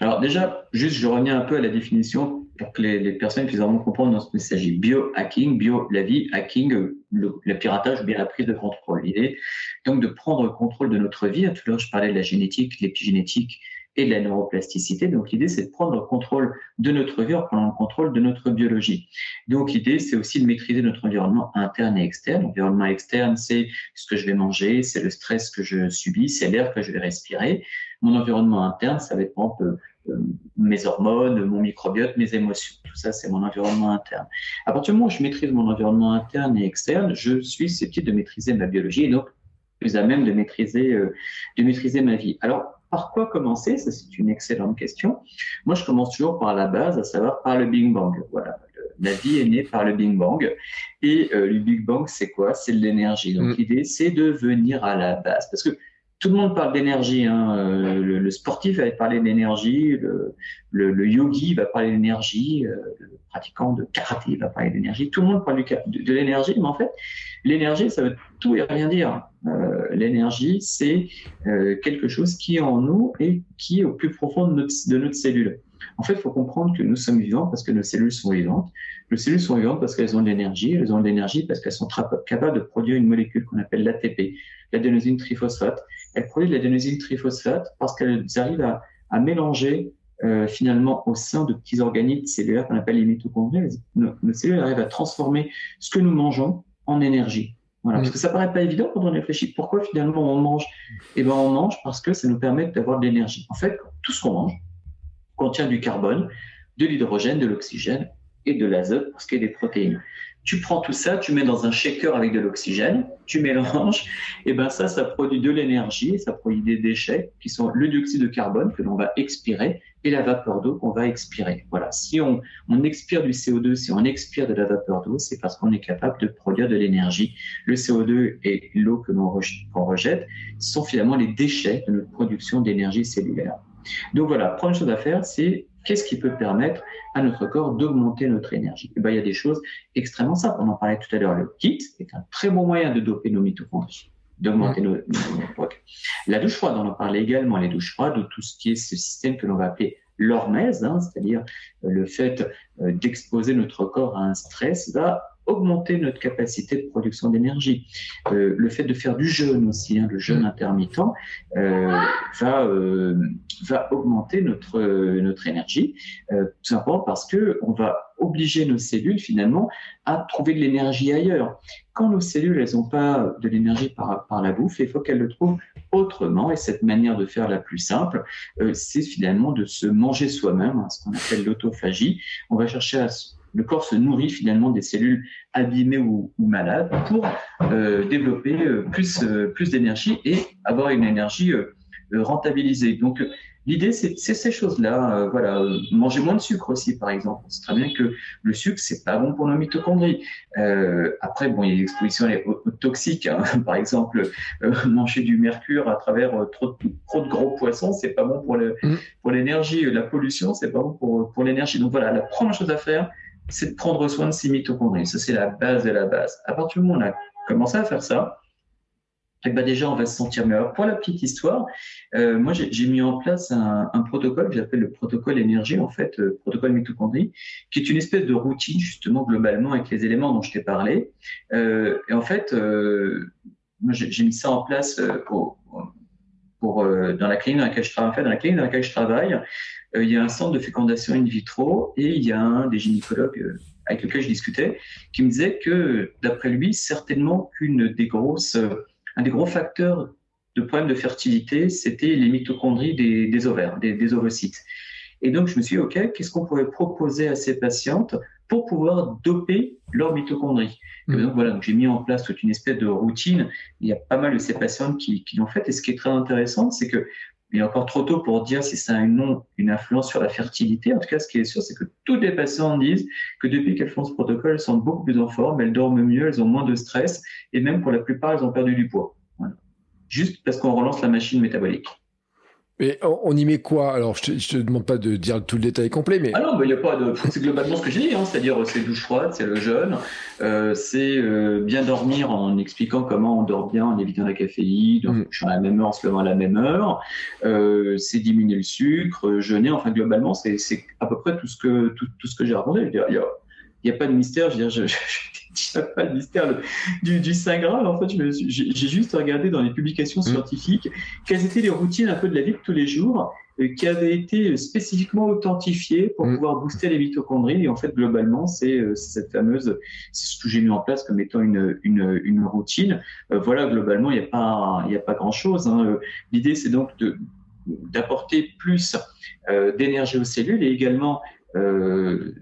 Alors déjà, juste je reviens un peu à la définition pour que les, les personnes puissent vraiment comprendre dans ce qu'il s'agit. Biohacking, bio la vie, hacking, le, piratage ou bien la prise de contrôle. L'idée donc de prendre le contrôle de notre vie. Tout à l'heure je parlais de la génétique, l'épigénétique et de la neuroplasticité. Donc l'idée, c'est de prendre le contrôle de notre vie en prenant le contrôle de notre biologie. Donc l'idée, c'est aussi de maîtriser notre environnement interne et externe. L'environnement externe, c'est ce que je vais manger, c'est le stress que je subis, c'est l'air que je vais respirer. Mon environnement interne, ça va être euh, mes hormones, mon microbiote, mes émotions. Tout ça, c'est mon environnement interne. À partir du moment où je maîtrise mon environnement interne et externe, je suis susceptible de maîtriser ma biologie et donc plus à même de maîtriser, euh, de maîtriser ma vie. Alors, par quoi commencer? Ça, c'est une excellente question. Moi, je commence toujours par la base, à savoir par le Big Bang. Voilà, la vie est née par le Big Bang. Et euh, le Big Bang, c'est quoi? C'est de l'énergie. Donc, mm. l'idée, c'est de venir à la base. Parce que tout le monde parle d'énergie. Hein. Euh, le, sportif va parler d'énergie, le, le, yogi va parler d'énergie, euh, le pratiquant de karaté va parler d'énergie. Tout le monde parle de, de l'énergie, mais en fait, l'énergie, ça veut tout et rien dire. Euh, l'énergie, c'est euh, quelque chose qui est en nous et qui est au plus profond de notre, de notre cellule. En fait, il faut comprendre que nous sommes vivants parce que nos cellules sont vivantes. Nos cellules sont vivantes parce qu'elles ont de l'énergie. Elles ont de l'énergie parce qu'elles sont capables de produire une molécule qu'on appelle l'ATP, l'adénosine triphosphate. Elles produisent l'adénosine triphosphate parce qu'elles arrivent à, à mélanger euh, finalement au sein de petits organismes cellulaires qu'on appelle les mitochondries. Nos, nos, cellules arrivent à transformer ce que nous mangeons en énergie. Voilà, parce que ça paraît pas évident quand on réfléchit. Pourquoi finalement on mange? Eh ben on mange parce que ça nous permet d'avoir de l'énergie. En fait, tout ce qu'on mange contient du carbone, de l'hydrogène, de l'oxygène et de l'azote pour ce qui est des protéines. Tu prends tout ça, tu mets dans un shaker avec de l'oxygène, tu mélanges, et ben ça, ça produit de l'énergie, ça produit des déchets qui sont le dioxyde de carbone que l'on va expirer et la vapeur d'eau qu'on va expirer. Voilà. Si on, on expire du CO2, si on expire de la vapeur d'eau, c'est parce qu'on est capable de produire de l'énergie. Le CO2 et l'eau que l'on rejette, rejette sont finalement les déchets de notre production d'énergie cellulaire. Donc voilà, première chose à faire, c'est qu'est-ce qui peut permettre à notre corps d'augmenter notre énergie? Et eh ben, il y a des choses extrêmement simples. On en parlait tout à l'heure. Le kit est un très bon moyen de doper nos mitochondries d'augmenter nos, nos, La douche froide, on en parlait également, les douches froides, ou tout ce qui est ce système que l'on va appeler l'hormèse, hein, c'est-à-dire le fait euh, d'exposer notre corps à un stress, va augmenter notre capacité de production d'énergie. Euh, le fait de faire du jeûne aussi, hein, le jeûne intermittent, euh, va, euh, va augmenter notre, notre énergie, tout simplement parce que on va obliger nos cellules finalement à trouver de l'énergie ailleurs. Quand nos cellules, elles n'ont pas de l'énergie par, par la bouffe, il faut qu'elles le trouvent autrement. Et cette manière de faire la plus simple, euh, c'est finalement de se manger soi-même, hein, ce qu'on appelle l'autophagie. On va chercher à le corps se nourrit finalement des cellules abîmées ou, malades pour euh, développer euh, plus, plus d'énergie et avoir une énergie rentabilisée. Donc, L'idée, c'est ces choses-là. Euh, voilà, manger moins de sucre aussi, par exemple. C'est très bien que le sucre, c'est pas bon pour nos mitochondries. Euh, après, bon, il y a des expositions toxiques. Hein. *laughs* Par exemple, euh, manger du mercure à travers trop, trop de gros poissons, c'est pas bon pour le, mm. pour l'énergie. La pollution, c'est pas bon pour, pour l'énergie. Donc voilà, la première chose à faire, c'est de prendre soin de ces mitochondries. Ça, c'est la base de la base. À partir du moment où on a commencé à faire ça, eh ben déjà, on va se sentir meilleur. Pour la petite histoire, euh, moi, j'ai mis en place un, un protocole que j'appelle le protocole énergie, en fait, euh, protocole mitochondrie, qui est une espèce de routine, justement, globalement, avec les éléments dont je t'ai parlé. Euh, et en fait, euh, moi, j'ai mis ça en place euh, pour, pour dans la clinique dans laquelle je travaille. En fait, dans la clinique dans laquelle je travaille, il y a un centre de fécondation in vitro et il y a un des gynécologues avec lequel je discutais qui me disait que, d'après lui, certainement qu'une des grosses un des gros facteurs de problème de fertilité, c'était les mitochondries des, ovaires, des, ovocytes. Et donc, je me suis dit, OK, qu'est-ce qu'on pourrait proposer à ces patientes pour pouvoir doper leurs mitochondries? Mmh. Donc, voilà, j'ai mis en place toute une espèce de routine. Il y a pas mal de ces patientes qui, l'ont fait. Et ce qui est très intéressant, c'est que il est encore trop tôt pour dire si ça a une, une influence sur la fertilité. En tout cas, ce qui est sûr, c'est que toutes les patientes disent que depuis qu'elles font ce protocole, elles sont beaucoup plus en forme, elles dorment mieux, elles ont moins de stress, et même pour la plupart, elles ont perdu du poids. Juste parce qu'on relance la machine métabolique. Mais on, y met quoi? Alors, je te, te demande pas de dire tout le détail complet, mais ah non, mais il y a pas de. C'est globalement ce que j'ai dit, hein, c'est-à-dire c'est douche froide, c'est le jeûne, euh, c'est euh, bien dormir en expliquant comment on dort bien en évitant la caféine, donc mm. je suis à la même heure, en se levant à la même heure, euh, c'est diminuer le sucre, jeûner. Enfin, globalement, c'est à peu près tout ce que tout, tout ce que j'ai raconté. Il y a pas de mystère. Je veux dire, je, *laughs* je, je pas le mystère du, du Saint Graal. En fait, j'ai juste regardé dans les publications mmh. scientifiques quelles étaient les routines un peu de la vie de tous les jours euh, qui avaient été spécifiquement authentifiées pour mmh. pouvoir booster les mitochondries. Et en fait, globalement, c'est euh, cette fameuse, c'est ce que j'ai mis en place comme étant une, une, une routine. Euh, voilà, globalement, il n'y a pas, il a pas grand chose. Hein. L'idée, c'est donc de d'apporter plus d'énergie aux cellules et également euh,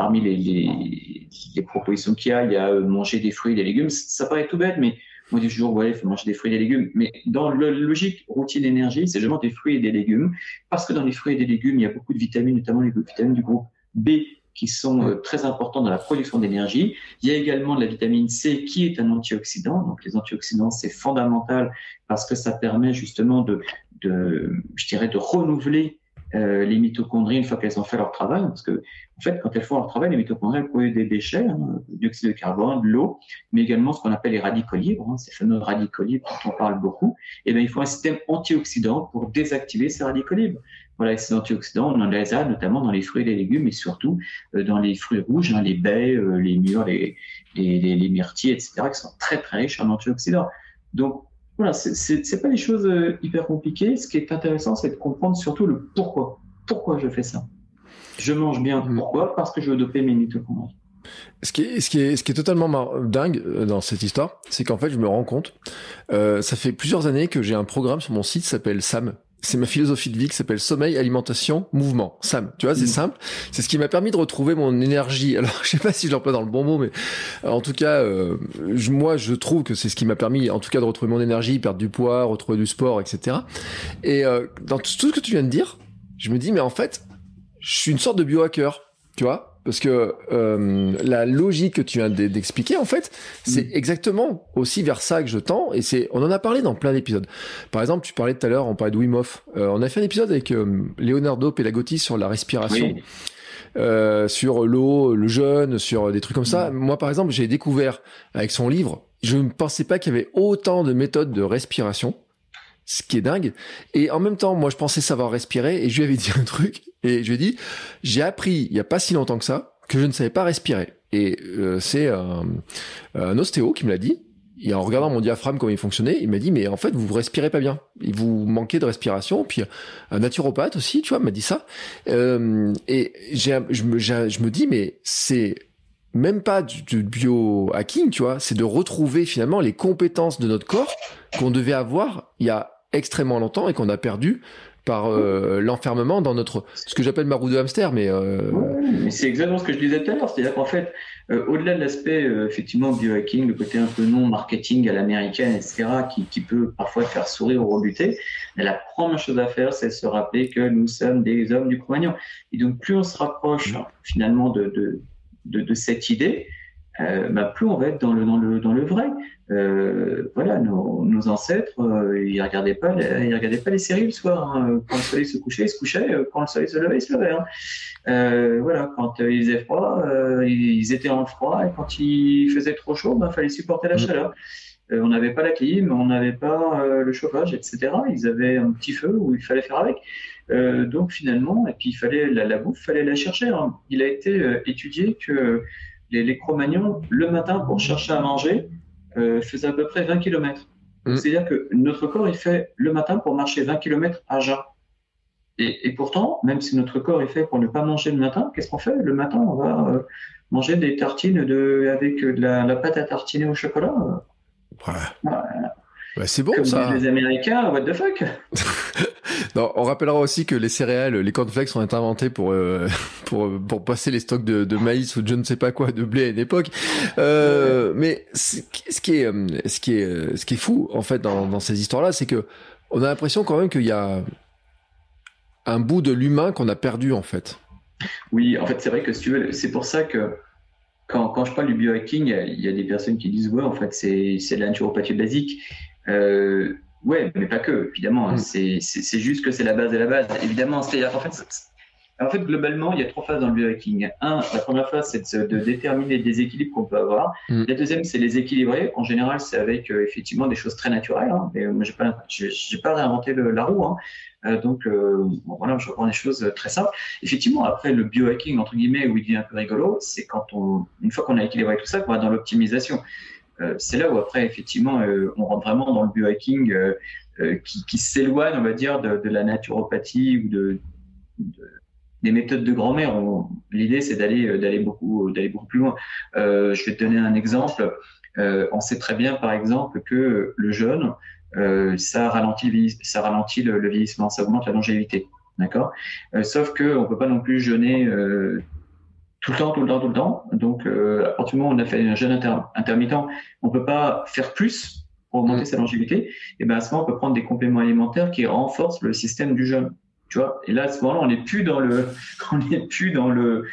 parmi les, propositions qu'il y a, il y a euh, manger des fruits et des légumes. Ça paraît tout bête, mais moi, je dis toujours, ouais, il faut manger des fruits et des légumes. Mais dans la logique routine énergie, c'est vraiment des fruits et des légumes. Parce que dans les fruits et des légumes, il y a beaucoup de vitamines, notamment les vitamines du groupe B, qui sont euh, très importants dans la production d'énergie. Il y a également de la vitamine C, qui est un antioxydant. Donc, les antioxydants, c'est fondamental parce que ça permet justement de je dirais, de renouveler euh, les mitochondries une fois qu'elles ont fait leur travail, parce que en fait, quand elles font leur travail, les mitochondries produisent des déchets, hein, du dioxyde de carbone, de l'eau, mais également ce qu'on appelle les radicaux libres, hein, ces fameux radicaux libres dont on parle beaucoup. Et eh bien, il faut un système antioxydant pour désactiver ces radicaux libres. Voilà, ces antioxydants, on en les a notamment dans les fruits et les légumes, mais surtout euh, dans les fruits rouges, hein, les baies, euh, les mûres, les, les, les, les myrtilles, etc., qui sont très très riches en antioxydants. Donc, voilà, c'est pas des choses euh, hyper compliquées. Ce qui est intéressant, c'est de comprendre surtout le pourquoi. Pourquoi je fais ça? Je mange bien. Mm. Pourquoi? Parce que je veux doper mes mitochondries. Ce qui est, ce qui est, ce qui est totalement dingue euh, dans cette histoire, c'est qu'en fait, je me rends compte, euh, ça fait plusieurs années que j'ai un programme sur mon site qui s'appelle SAM, c'est ma philosophie de vie qui s'appelle sommeil, alimentation, mouvement. Sam, tu vois, c'est mm. simple. C'est ce qui m'a permis de retrouver mon énergie. *laughs* Alors, je sais pas si je l'emploie dans le bon mot, mais euh, en tout cas, euh, moi, je trouve que c'est ce qui m'a permis, en tout cas, de retrouver mon énergie, perdre du poids, retrouver du sport, etc. Et euh, dans tout ce que tu viens de dire, je me dis, mais en fait, je suis une sorte de biohacker, tu vois? Parce que euh, la logique que tu viens d'expliquer, en fait, c'est mm. exactement aussi vers ça que je tends. Et c'est, on en a parlé dans plein d'épisodes. Par exemple, tu parlais tout à l'heure, on parlait de Wim Hof. Euh, on a fait un épisode avec euh, Leonardo Pelagotti sur la respiration. Euh, sur l'eau, le jeûne, sur des trucs comme ça. Mm. Moi, par exemple, j'ai découvert avec son livre, je ne pensais pas qu'il y avait autant de méthodes de respiration ce qui est dingue. Et en même temps, moi, je pensais savoir respirer et je lui avais *laughs* dit un truc et je lui ai dit, j'ai appris il y a pas si longtemps que ça que je ne savais pas respirer. Et euh, c'est un, un, ostéo qui me l'a dit. et en regardant mon diaphragme comment il fonctionnait, il m'a dit mais en fait vous respirez pas bien, vous manquez de respiration. Puis un naturopathe aussi, tu vois, m'a dit ça. Euh, et je me, je me dis mais c'est même pas du, du biohacking, tu vois, c'est de retrouver finalement les compétences de notre corps qu'on devait avoir il y a extrêmement longtemps et qu'on a perdu par euh, l'enfermement dans notre ce que j'appelle ma roue de hamster mais, euh... mais c'est exactement ce que je disais tout à l'heure c'est-à-dire qu'en fait euh, au-delà de l'aspect effectivement biohacking le côté un peu non marketing à l'américaine etc qui, qui, peut parfois faire sourire ou rebuter la première chose à faire c'est se rappeler que nous sommes des hommes du cro et donc plus on se rapproche finalement de, de, de, de cette idée bah, plus on va être dans le, dans le, dans le vrai. Euh, voilà, nos, nos ancêtres, euh, ils regardaient pas, ils regardaient pas les séries le soir. Hein. Quand le soleil se couchait, ils se couchaient. Euh, quand le soleil se levait, ils se levaient. Hein. Euh, voilà, quand il faisait froid, ils étaient en froid, et quand il faisait trop chaud, il bah, fallait supporter la mmh. chaleur. on n'avait pas la clim, on n'avait pas le chauffage, etc. Ils avaient un petit feu où il fallait faire avec. donc finalement, et puis il fallait la, la bouffe, fallait la chercher. Hein. Il a été étudié que les, les Cro-Magnons, le matin, pour chercher à manger, euh, faisaient à peu près 20 km. Mm. C'est-à-dire que notre corps, il fait le matin pour marcher 20 km à jeun. Et, et, pourtant, même si notre corps est fait pour ne pas manger le matin, qu'est-ce qu'on fait? Le matin, on va euh, manger des tartines de, avec de la, la, pâte à tartiner au chocolat. Ouais. Voilà. Bah, c'est bon Comme ça. Les Américains, what the fuck? *laughs* On rappellera aussi que les céréales, les cornflakes sont inventés pour euh, *laughs* pour pour passer les stocks de, maïs ou de je ne sais pas quoi, de blé à une époque. Euh, mais ce qui est ce qui est ce qui est fou en fait dans, ces histoires-là, c'est que on a l'impression quand même qu'il y a un bout de l'humain qu'on a perdu en fait. Oui, en fait, c'est vrai que c'est pour ça que quand, quand, je parle du biohacking, il y a des personnes qui disent ouais, en fait, c'est de la naturopathie basique. Euh, ouais, mais pas que, évidemment. Mm. C'est juste que c'est la base de la base. Évidemment, c'est en fait, en fait, globalement, il y a trois phases dans le biohacking. Un, la première phase, c'est de, de, déterminer les déséquilibres qu'on peut avoir. Mm. La deuxième, c'est les équilibrer. En général, c'est avec euh, effectivement des choses très naturelles. Hein. Mais, euh, moi, j'ai pas, j'ai pas réinventé le, la roue. Hein. Euh, donc, euh, bon, voilà, je reprends des choses très simples. Effectivement, après, le biohacking, entre guillemets, où il devient un peu rigolo, c'est quand on, une fois qu'on a équilibré tout ça, qu'on va dans l'optimisation. Euh, c'est là où après, effectivement, euh, on rentre vraiment dans le biohacking euh, qui, qui s'éloigne, on va dire, de, la naturopathie ou de, de des méthodes de grand-mère. L'idée, c'est d'aller beaucoup beaucoup plus loin. Je vais te donner un exemple. On sait très bien, par exemple, que le jeûne, ça ralentit ça ralentit le, le, vieillissement, ça augmente la longévité. D'accord? sauf que on peut pas non plus jeûner tout le temps, tout le temps, tout le temps. Donc, euh, à partir du moment où on a fait un jeûne inter intermittent, on peut pas faire plus pour augmenter mmh. sa longévité. Et ben à ce moment, on peut prendre des compléments alimentaires qui renforcent le système du jeûne. Tu vois? Et là, à ce moment-là, on n'est plus dans le, *laughs* on n'est plus dans le,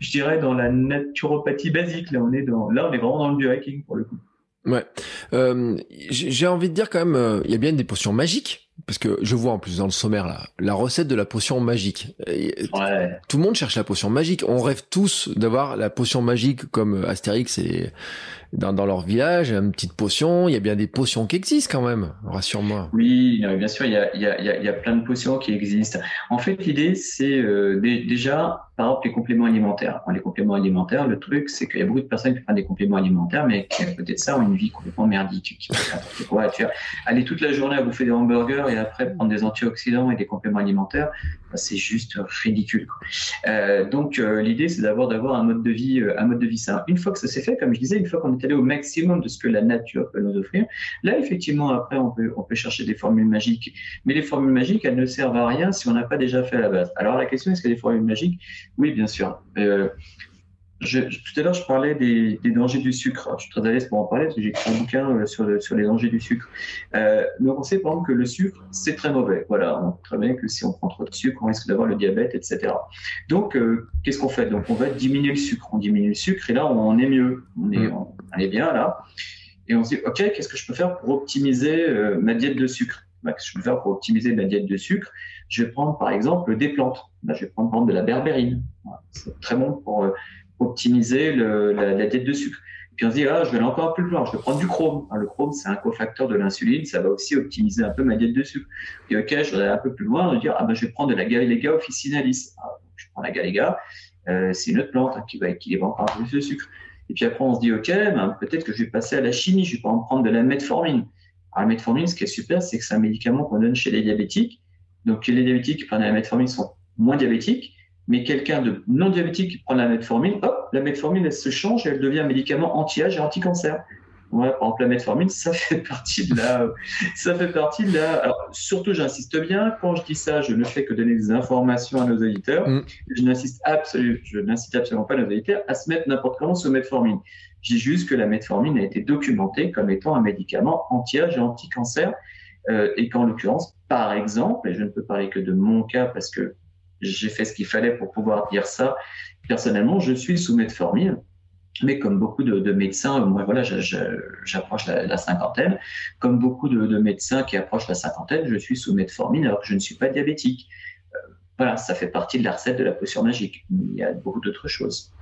je dirais, dans la naturopathie basique. Là, on est dans, là, on est vraiment dans le biohacking pour le coup. Ouais. Euh, J'ai envie de dire quand même, euh, il y a bien des potions magiques parce que je vois en plus dans le sommaire là la recette de la potion magique. Ouais. Tout le monde cherche la potion magique. On rêve tous d'avoir la potion magique comme Astérix et dans, dans, leur village, une petite potion. Il y a bien des potions qui existent quand même, rassure-moi. Oui, bien sûr, il y a, il y, a, il y a plein de potions qui existent. En fait, l'idée, c'est euh, déjà, par exemple, les compléments alimentaires. les compléments alimentaires, le truc, c'est qu'il y a beaucoup de personnes qui prennent des compléments alimentaires, mais qui, à côté de ça, ont une vie complètement merdique. Quoi, tu vois, aller toute la journée à bouffer des hamburgers et après prendre des antioxydants et des compléments alimentaires, c'est juste ridicule. Euh, donc, euh, l'idée, c'est d'avoir d'avoir un mode de vie, euh, un mode de vie sain. Une fois que ça s'est fait, comme je disais, une fois qu'on est aller au maximum de ce que la nature peut nous offrir. Là, effectivement, après, on peut, chercher des formules magiques. Mais les formules magiques, elles ne servent à rien si on n'a pas déjà fait la base. Alors, la question, est-ce qu'il y a des formules magiques? Oui, bien sûr. Je, tout à l'heure, je parlais des, des, dangers du sucre. je suis très à l'aise pour en parler parce que j'ai écrit un bouquin euh, sur, sur les dangers du sucre. Euh, donc, on sait par exemple que le sucre, c'est très mauvais. Voilà, on sait très bien que si on prend trop de sucre, on risque d'avoir le diabète, etc. Donc, euh, qu'est-ce qu'on fait? Donc, on va diminuer le sucre. On diminue le sucre et là, on est mieux. On est, mm. on est bien là. Et on se dit, OK, qu'est-ce que je peux faire pour optimiser euh, ma diète de sucre? Bah, Qu'est-ce que je peux faire pour optimiser ma diète de sucre? Je vais prendre par exemple des plantes. Bah, je vais prendre par exemple de la berbérine. Voilà, c'est très bon pour optimiser la, la, diète de sucre. Puis on se dit, ah, je vais aller encore plus loin, je vais prendre du chrome. le chrome, c'est un cofacteur de l'insuline, ça va aussi optimiser un peu ma diète de sucre. Et ok, je vais aller un peu plus loin, dire, ah ben, je vais prendre de la Galega officinalis. Ah, je prends la Galega, euh, c'est une autre plante hein, qui va équilibrer encore plus le sucre. Et puis après, on se dit, OK, ben, peut-être que je vais passer à la chimie, je vais pas en prendre de la metformine. Alors, la metformine, ce qui est super, c'est que c'est un médicament qu'on donne chez les diabétiques. Donc, les diabétiques qui prennent la metformine sont moins diabétiques, mais quelqu'un de non diabétique qui prend la metformine, hop, la metformine, elle se change et elle devient un médicament anti-âge et anti-cancer. Ouais, par exemple, la metformine, ça *laughs* fait partie de la, ça fait partie de la, alors, surtout, j'insiste bien, quand je dis ça, je ne fais que donner des informations à nos auditeurs. Mm. Je n'insiste absolument, je n'incite absolument pas nos auditeurs à se mettre n'importe comment sous metformine. Je dis juste que la metformine a été documentée comme étant un médicament anti-âge et anti-cancer, euh, et qu'en l'occurrence, par exemple, et je ne peux parler que de mon cas parce que j'ai fait ce qu'il fallait pour pouvoir dire ça, personnellement, je suis sous metformine mais comme beaucoup de, médecins, moi voilà, j'approche la, cinquantaine. Comme beaucoup de, médecins qui approchent la cinquantaine, je suis sous metformine alors que je ne suis pas diabétique. Euh, voilà, ça fait partie de la recette de la potion magique. Il y a beaucoup d'autres choses.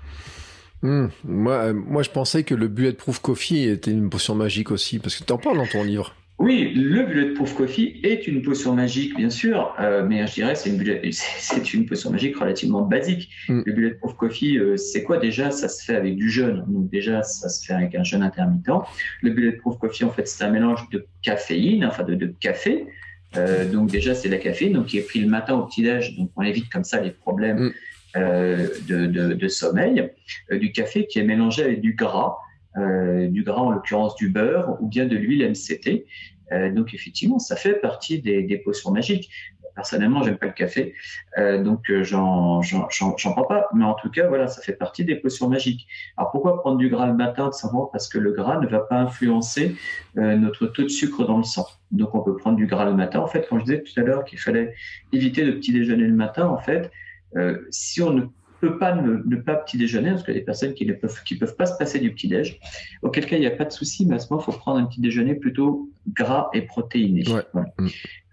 Hmm. Moi, euh, moi, je pensais que le Bulletproof Coffee était une potion magique aussi, parce que tu en parles dans ton livre. Oui, le Bulletproof Coffee est une potion magique, bien sûr, euh, mais je dirais c'est une, *laughs* c'est une potion magique relativement basique. Mm. Le Bulletproof Coffee, euh, c'est quoi déjà? Ça se fait avec du jeûne, donc déjà ça se fait avec un jeûne intermittent. Le Bulletproof Coffee, en fait, c'est un mélange de caféine, enfin de, café. Euh, donc déjà c'est la caféine, donc qui est pris le matin au petit-déj, donc on évite comme ça les problèmes mm. de, de, sommeil. du café qui est mélangé avec du gras. Euh, du gras, en l'occurrence du beurre, ou bien de l'huile MCT. Euh, donc effectivement, ça fait partie des, des potions magiques. Personnellement, j'aime pas le café, euh, donc euh, j'en prends pas. Mais en tout cas, voilà, ça fait partie des potions magiques. Alors pourquoi prendre du gras le matin Tout simplement parce que le gras ne va pas influencer euh, notre taux de sucre dans le sang. Donc on peut prendre du gras le matin. En fait, quand je disais tout à l'heure qu'il fallait éviter de petit déjeuner le matin, en fait, euh, si on ne peut pas ne, pas petit déjeuner, parce qu'il y a des personnes qui ne peuvent, qui peuvent pas se passer du petit déj. Auquel cas, il n'y a pas de souci, mais à ce moment, il faut prendre un petit déjeuner plutôt gras et protéiné. Mm.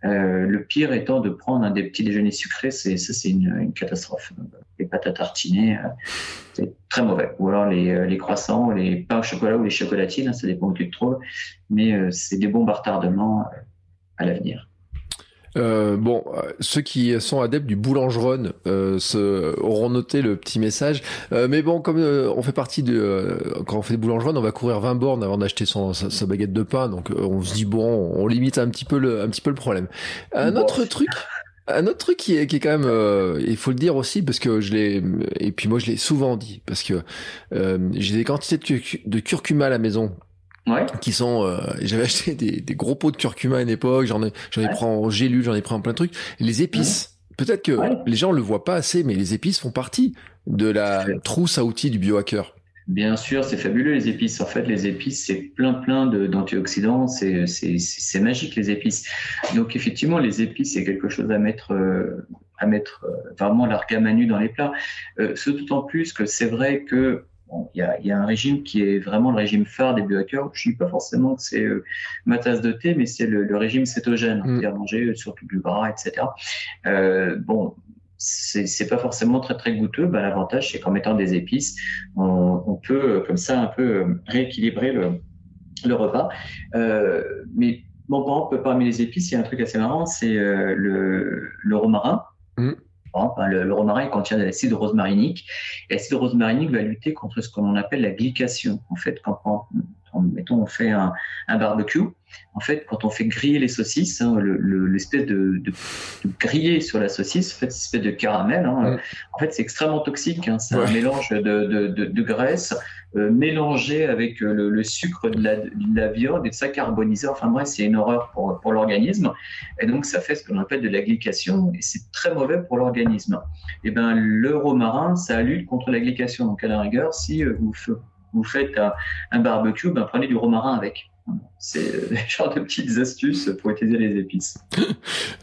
Euh, le pire étant de prendre un des petits déjeuners sucrés, c'est ça, c'est une, catastrophe. Les pâtes à tartiner, euh, c'est très mauvais. Ou alors les, euh, les, croissants, les pains au chocolat ou les chocolatines, hein, ça dépend où tu te trouves, mais c'est des bons retardements à l'avenir. Euh, bon, euh, ceux qui sont adeptes du boulangeron euh, se, auront noté le petit message. Euh, mais bon, comme euh, on fait partie de quand on fait des boulangeron, on va courir 20 bornes avant d'acheter son sa, baguette de pain. Donc on se dit bon, on limite un petit peu le un petit peu le problème. Un autre truc. Un autre truc qui est, qui est quand même, il faut le dire aussi parce que je l'ai et puis moi je l'ai souvent dit parce que j'ai des quantités de, de curcuma à la maison Ouais. qui sont euh, j'avais *laughs* acheté des, des, gros pots de curcuma à une époque j'en ai j'en ai pris en gélule j'en ai pris en plein de trucs les épices peut-être que les gens le voient pas assez mais les épices font partie de la trousse à outils du biohacker Bien sûr, c'est fabuleux les épices. En fait, les épices, c'est plein plein d'antioxydants. C'est c'est magique les épices. Donc effectivement, les épices, c'est quelque chose à mettre euh, à mettre euh, vraiment l'argamanu dans les plats. Euh, ce d'autant plus que c'est vrai que il y, a, un régime qui est vraiment le régime phare des biohackers. Je ne dis pas forcément que c'est euh, ma tasse de thé, mais c'est le, régime cétogène, mm. c'est-à-dire manger surtout du gras, etc. Euh, bon, c'est pas forcément très très goûteux. Ben, L'avantage, c'est qu'en mettant des épices, on, peut euh, comme ça un peu rééquilibrer le, le repas. mais bon, par exemple, parmi les épices, il y a un truc assez marrant, c'est le, le romarin. Mm. Le, romarin contient de l'acide rosmarinique. L'acide rosmarinique va lutter contre ce qu'on appelle la glycation. En fait, quand on, mettons, on fait un, barbecue, en fait, quand on fait griller les saucisses, hein, l'espèce de, de, griller sur la saucisse, en fait, espèce de caramel, hein, en fait, c'est extrêmement toxique. Hein. c'est un mélange de, de graisse, euh, mélangé avec euh, le, sucre de la, de la, viande et de ça carbonisé. Enfin bref, c'est une horreur pour, pour l'organisme. Et donc ça fait ce qu'on appelle de la glycation et c'est très mauvais pour l'organisme. Et eh ben le romarin, ça lutte contre la glycation. Donc à la rigueur, si euh, vous, vous faites un, barbecue, ben prenez du romarin avec. C'est *laughs* des genre de petites astuces pour utiliser les épices. *laughs*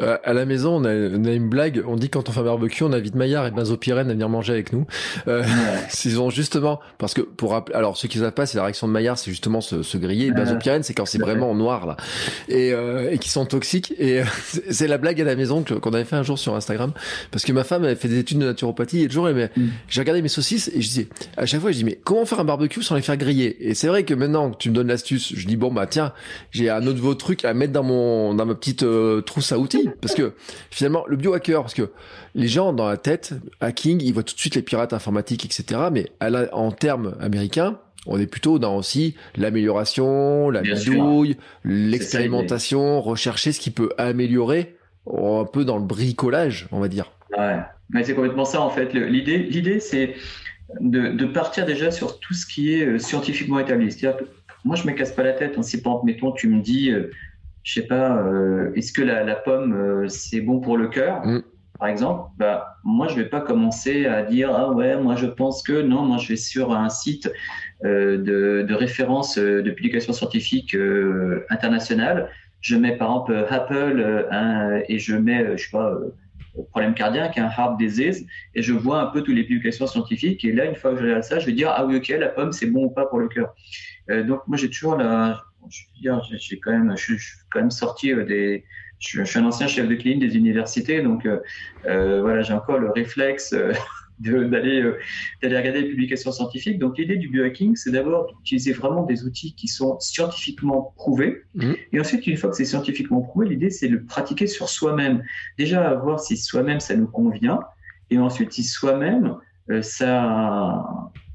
Euh, à la maison, on a, on a, une blague. On dit quand on fait un barbecue, on invite Maillard et Benzopyrène à venir manger avec nous. Euh, *laughs* Ils ont justement, parce que pour alors ceux qui savent pas, c'est la réaction de Maillard, c'est justement se, se griller. Ouais. Benzopyrène, c'est quand c'est vraiment noir là, et, euh, et qui sont toxiques. Et euh, c'est la blague à la maison qu'on avait fait un jour sur Instagram, parce que ma femme avait fait des études de naturopathie et toujours, mm. j'ai regardé mes saucisses et je disais à chaque fois, je dis mais comment faire un barbecue sans les faire griller? Et c'est vrai que maintenant que tu me donnes l'astuce, je dis bon bah tiens j'ai un autre nouveau truc à mettre dans mon dans ma petite euh, trousse à outils *laughs* parce que finalement le biohacker parce que les gens dans la tête hacking ils voient tout de suite les pirates informatiques etc mais en termes américains On est plutôt dans aussi l'amélioration, la bidouille, l'expérimentation, rechercher ce qui peut améliorer un peu dans le bricolage, on va dire. Ouais, mais c'est complètement ça en fait. L'idée, l'idée, c'est de, partir déjà sur tout ce qui est euh, scientifiquement établi. C'est-à-dire que moi, je me casse pas la tête. Hein. Si, par mettons, tu me dis, euh, je sais pas, euh, est-ce que la, pomme, c'est bon pour le cœur mm. Par exemple, bah, moi, je vais pas commencer à dire, ah ouais, moi, je pense que non, moi, je vais sur un site de, référence de publication scientifique internationale. Je mets, par exemple, Apple et je mets, je sais pas, problème cardiaque, un heart disease, et je vois un peu toutes les publications scientifiques. Et là, une fois que je regarde ça, je vais dire ah oui ok, la pomme c'est bon ou pas pour le cœur. Euh, donc moi j'ai toujours la, je j'ai quand même, je, suis quand même sorti euh, des, je, suis un ancien chef de clinique des universités, donc euh, voilà j'ai encore le réflexe d'aller euh, d'aller regarder les publications scientifiques. Donc l'idée du biohacking, c'est d'abord d'utiliser vraiment des outils qui sont scientifiquement prouvés. Mmh. Et ensuite, une fois que c'est scientifiquement prouvé, l'idée c'est de le pratiquer sur soi-même. Déjà, voir si soi-même ça nous convient, et ensuite si soi-même ça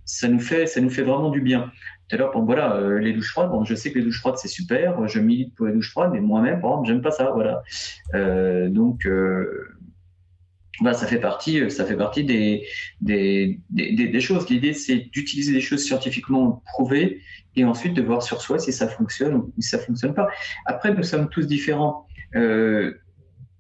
ça nous fait ça nous fait vraiment du bien. Tout à l'heure, bon, voilà, euh, les douches froides. Bon, je sais que les douches froides c'est super. Je milite pour les douches froides, mais moi-même, par exemple, j'aime pas ça. Voilà. donc bah, ça fait partie, euh, ça fait partie des, des, des, choses. L'idée, c'est d'utiliser des choses scientifiquement prouvées et ensuite de voir sur soi si ça fonctionne ou si ça fonctionne pas. Après, nous sommes tous différents. Euh,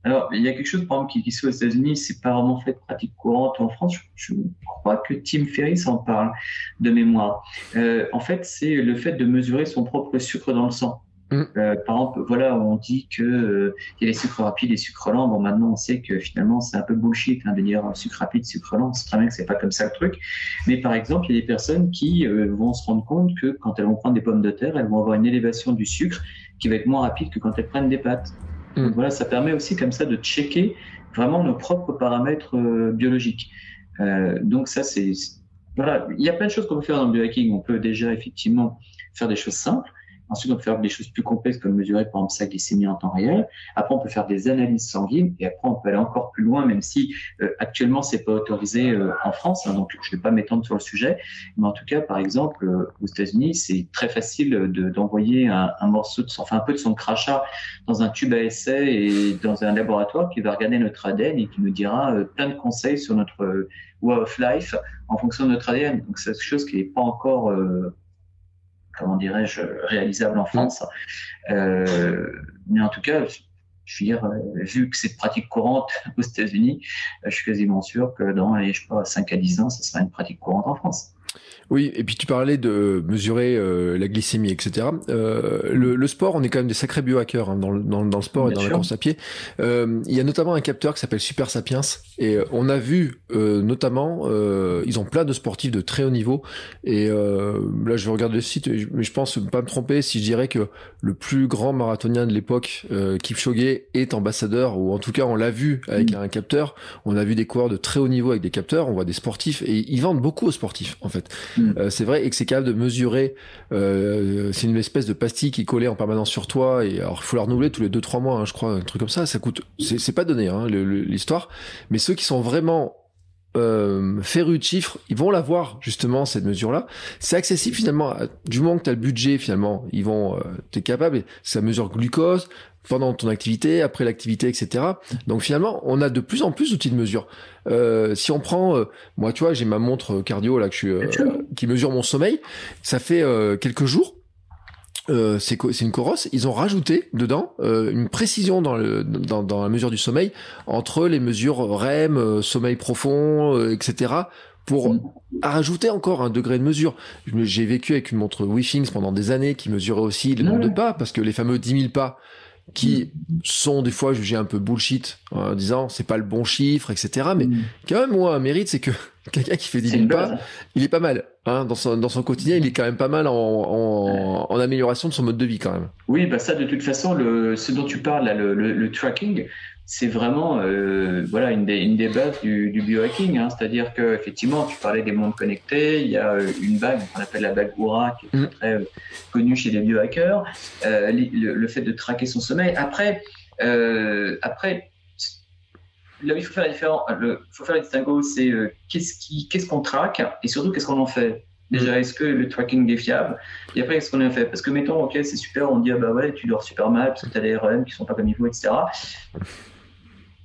alors, il y a quelque chose, par exemple, qui, qui se fait aux États-Unis, c'est pas vraiment fait de pratique courante. En France, je, crois que Tim Ferriss en parle de mémoire. Euh, en fait, c'est le fait de mesurer son propre sucre dans le sang. Mm. Euh, par exemple, voilà, on dit que euh, il y a les sucres rapides et sucres lents. Bon, maintenant, on sait que finalement, c'est un peu bullshit hein, de dire sucre rapide, sucre lent. C'est très bien que c'est pas comme ça le truc. Mais par exemple, il y a des personnes qui euh, vont se rendre compte que quand elles vont prendre des pommes de terre, elles vont avoir une élévation du sucre qui va être moins rapide que quand elles prennent des pâtes. Mm. Donc voilà, ça permet aussi comme ça de checker vraiment nos propres paramètres biologiques. donc ça, c'est voilà, il y a plein de choses qu'on peut faire dans le biohacking. On peut déjà effectivement faire des choses simples. Ensuite, on peut faire des choses plus complexes comme mesurer par exemple sa glycémie en temps réel. Après, on peut faire des analyses sanguines et après, on peut aller encore plus loin, même si euh, actuellement c'est pas autorisé euh, en France. Hein, donc, je vais pas m'étendre sur le sujet, mais en tout cas, par exemple, euh, aux États-Unis, c'est très facile d'envoyer un, un, morceau de son, enfin un peu de son crachat dans un tube à essai et dans un laboratoire qui va regarder notre ADN et qui nous dira plein de conseils sur notre way of life en fonction de notre ADN. Donc, c'est quelque chose qui n'est pas encore comment dirais-je, réalisable en France. Euh, mais en tout cas, je veux dire, euh, vu que c'est pratique courante *laughs* aux États-Unis, euh, je suis quasiment sûr que dans les, je sais pas, 5 à 10 ans, ça sera une pratique courante en France. Oui, et puis tu parlais de mesurer euh, la glycémie, etc. Euh, le, le, sport, on est quand même des sacrés biohackers hein, dans, le, dans, dans, le sport et dans la course à pied. Euh, il y a notamment un capteur qui s'appelle Super Sapiens, et euh, on a vu euh, notamment, ils ont plein de sportifs de très haut niveau. Et là, je vais regarder le site, mais je pense pas me tromper si je dirais que le plus grand marathonien de l'époque, Kipchoge, est ambassadeur, ou en tout cas, on l'a vu avec mm. un capteur. On a vu des coureurs de très haut niveau avec des capteurs. On voit des sportifs, et ils vendent beaucoup aux sportifs, en fait. Mm. Euh, c'est vrai et que c'est capable de mesurer. Euh, c'est une espèce de pastille qui est collée en permanence sur toi et alors il faut la renouveler tous les 2-3 mois, hein, je crois, un truc comme ça. Ça coûte. C'est pas donné hein, l'histoire, mais ceux qui sont vraiment euh, férus de chiffres, ils vont l'avoir justement cette mesure-là. C'est accessible finalement du moment que tu as le budget finalement, ils vont, euh, t'es capable. Ça mesure glucose, pendant ton activité, après l'activité, etc. Donc finalement, on a de plus en plus d'outils de mesure. Euh, si on prend, euh, moi, tu vois, j'ai ma montre cardio là que je euh, qui mesure mon sommeil. Ça fait quelques jours. C'est une Coros. Ils ont rajouté dedans une précision dans, le, dans, dans, la mesure du sommeil entre les mesures REM, sommeil profond, etc pour mm. rajouter encore un degré de mesure. J'ai vécu avec une montre Withings pendant des années qui mesurait aussi le nombre de pas, parce que les fameux 10 000 pas, qui sont des fois jugés un peu bullshit en disant c'est pas le bon chiffre, etc. Mais mm. quand même, moi, un mérite, c'est que *laughs* quelqu'un qui fait 10 000 pas, il est pas mal. Hein, dans, son, dans son quotidien, il est quand même pas mal en, en, en, amélioration de son mode de vie quand même. Oui, bah ça, de toute façon, le, ce dont tu parles, là, le, le tracking, c'est vraiment euh, voilà une des, une des bases du, du biohacking. Hein. C'est-à-dire que effectivement, tu parlais des mondes connectés. Il y a euh, une bague qu'on appelle la bague Oura qui est mm. très euh, connue chez les biohackers. Euh, le, fait de traquer son sommeil. Après, après, là il faut faire la différence. Le, faut faire le distinguo, c'est qu'est-ce qui, qu'est-ce qu'on traque et surtout qu'est-ce qu'on en fait? Déjà, est-ce que le tracking est fiable? Et après, qu'est-ce qu'on a fait? Parce que, mettons, ok, c'est super, on dit, ah bah ouais, tu dors super mal parce que tu as des REM qui sont pas comme il faut, etc.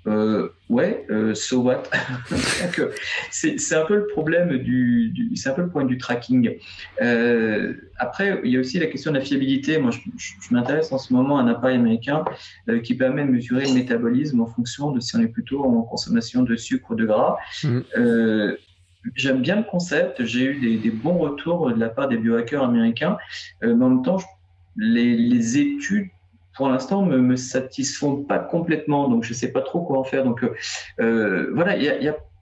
Euh, ouais, euh, so what? *laughs* C'est un peu le problème du, c'est un peu le point du tracking. Euh, après, il y a aussi la question de la fiabilité. Moi, je, je, m'intéresse en ce moment à un appareil américain qui permet de mesurer le métabolisme en fonction de si on est plutôt en consommation de sucre ou de gras. Mmh. J'aime bien le concept. J'ai eu des, des, bons retours de la part des biohackers américains. Mais en même temps, les, les études pour l'instant me, me satisfont pas complètement, donc je sais pas trop quoi en faire. Donc euh, euh voilà,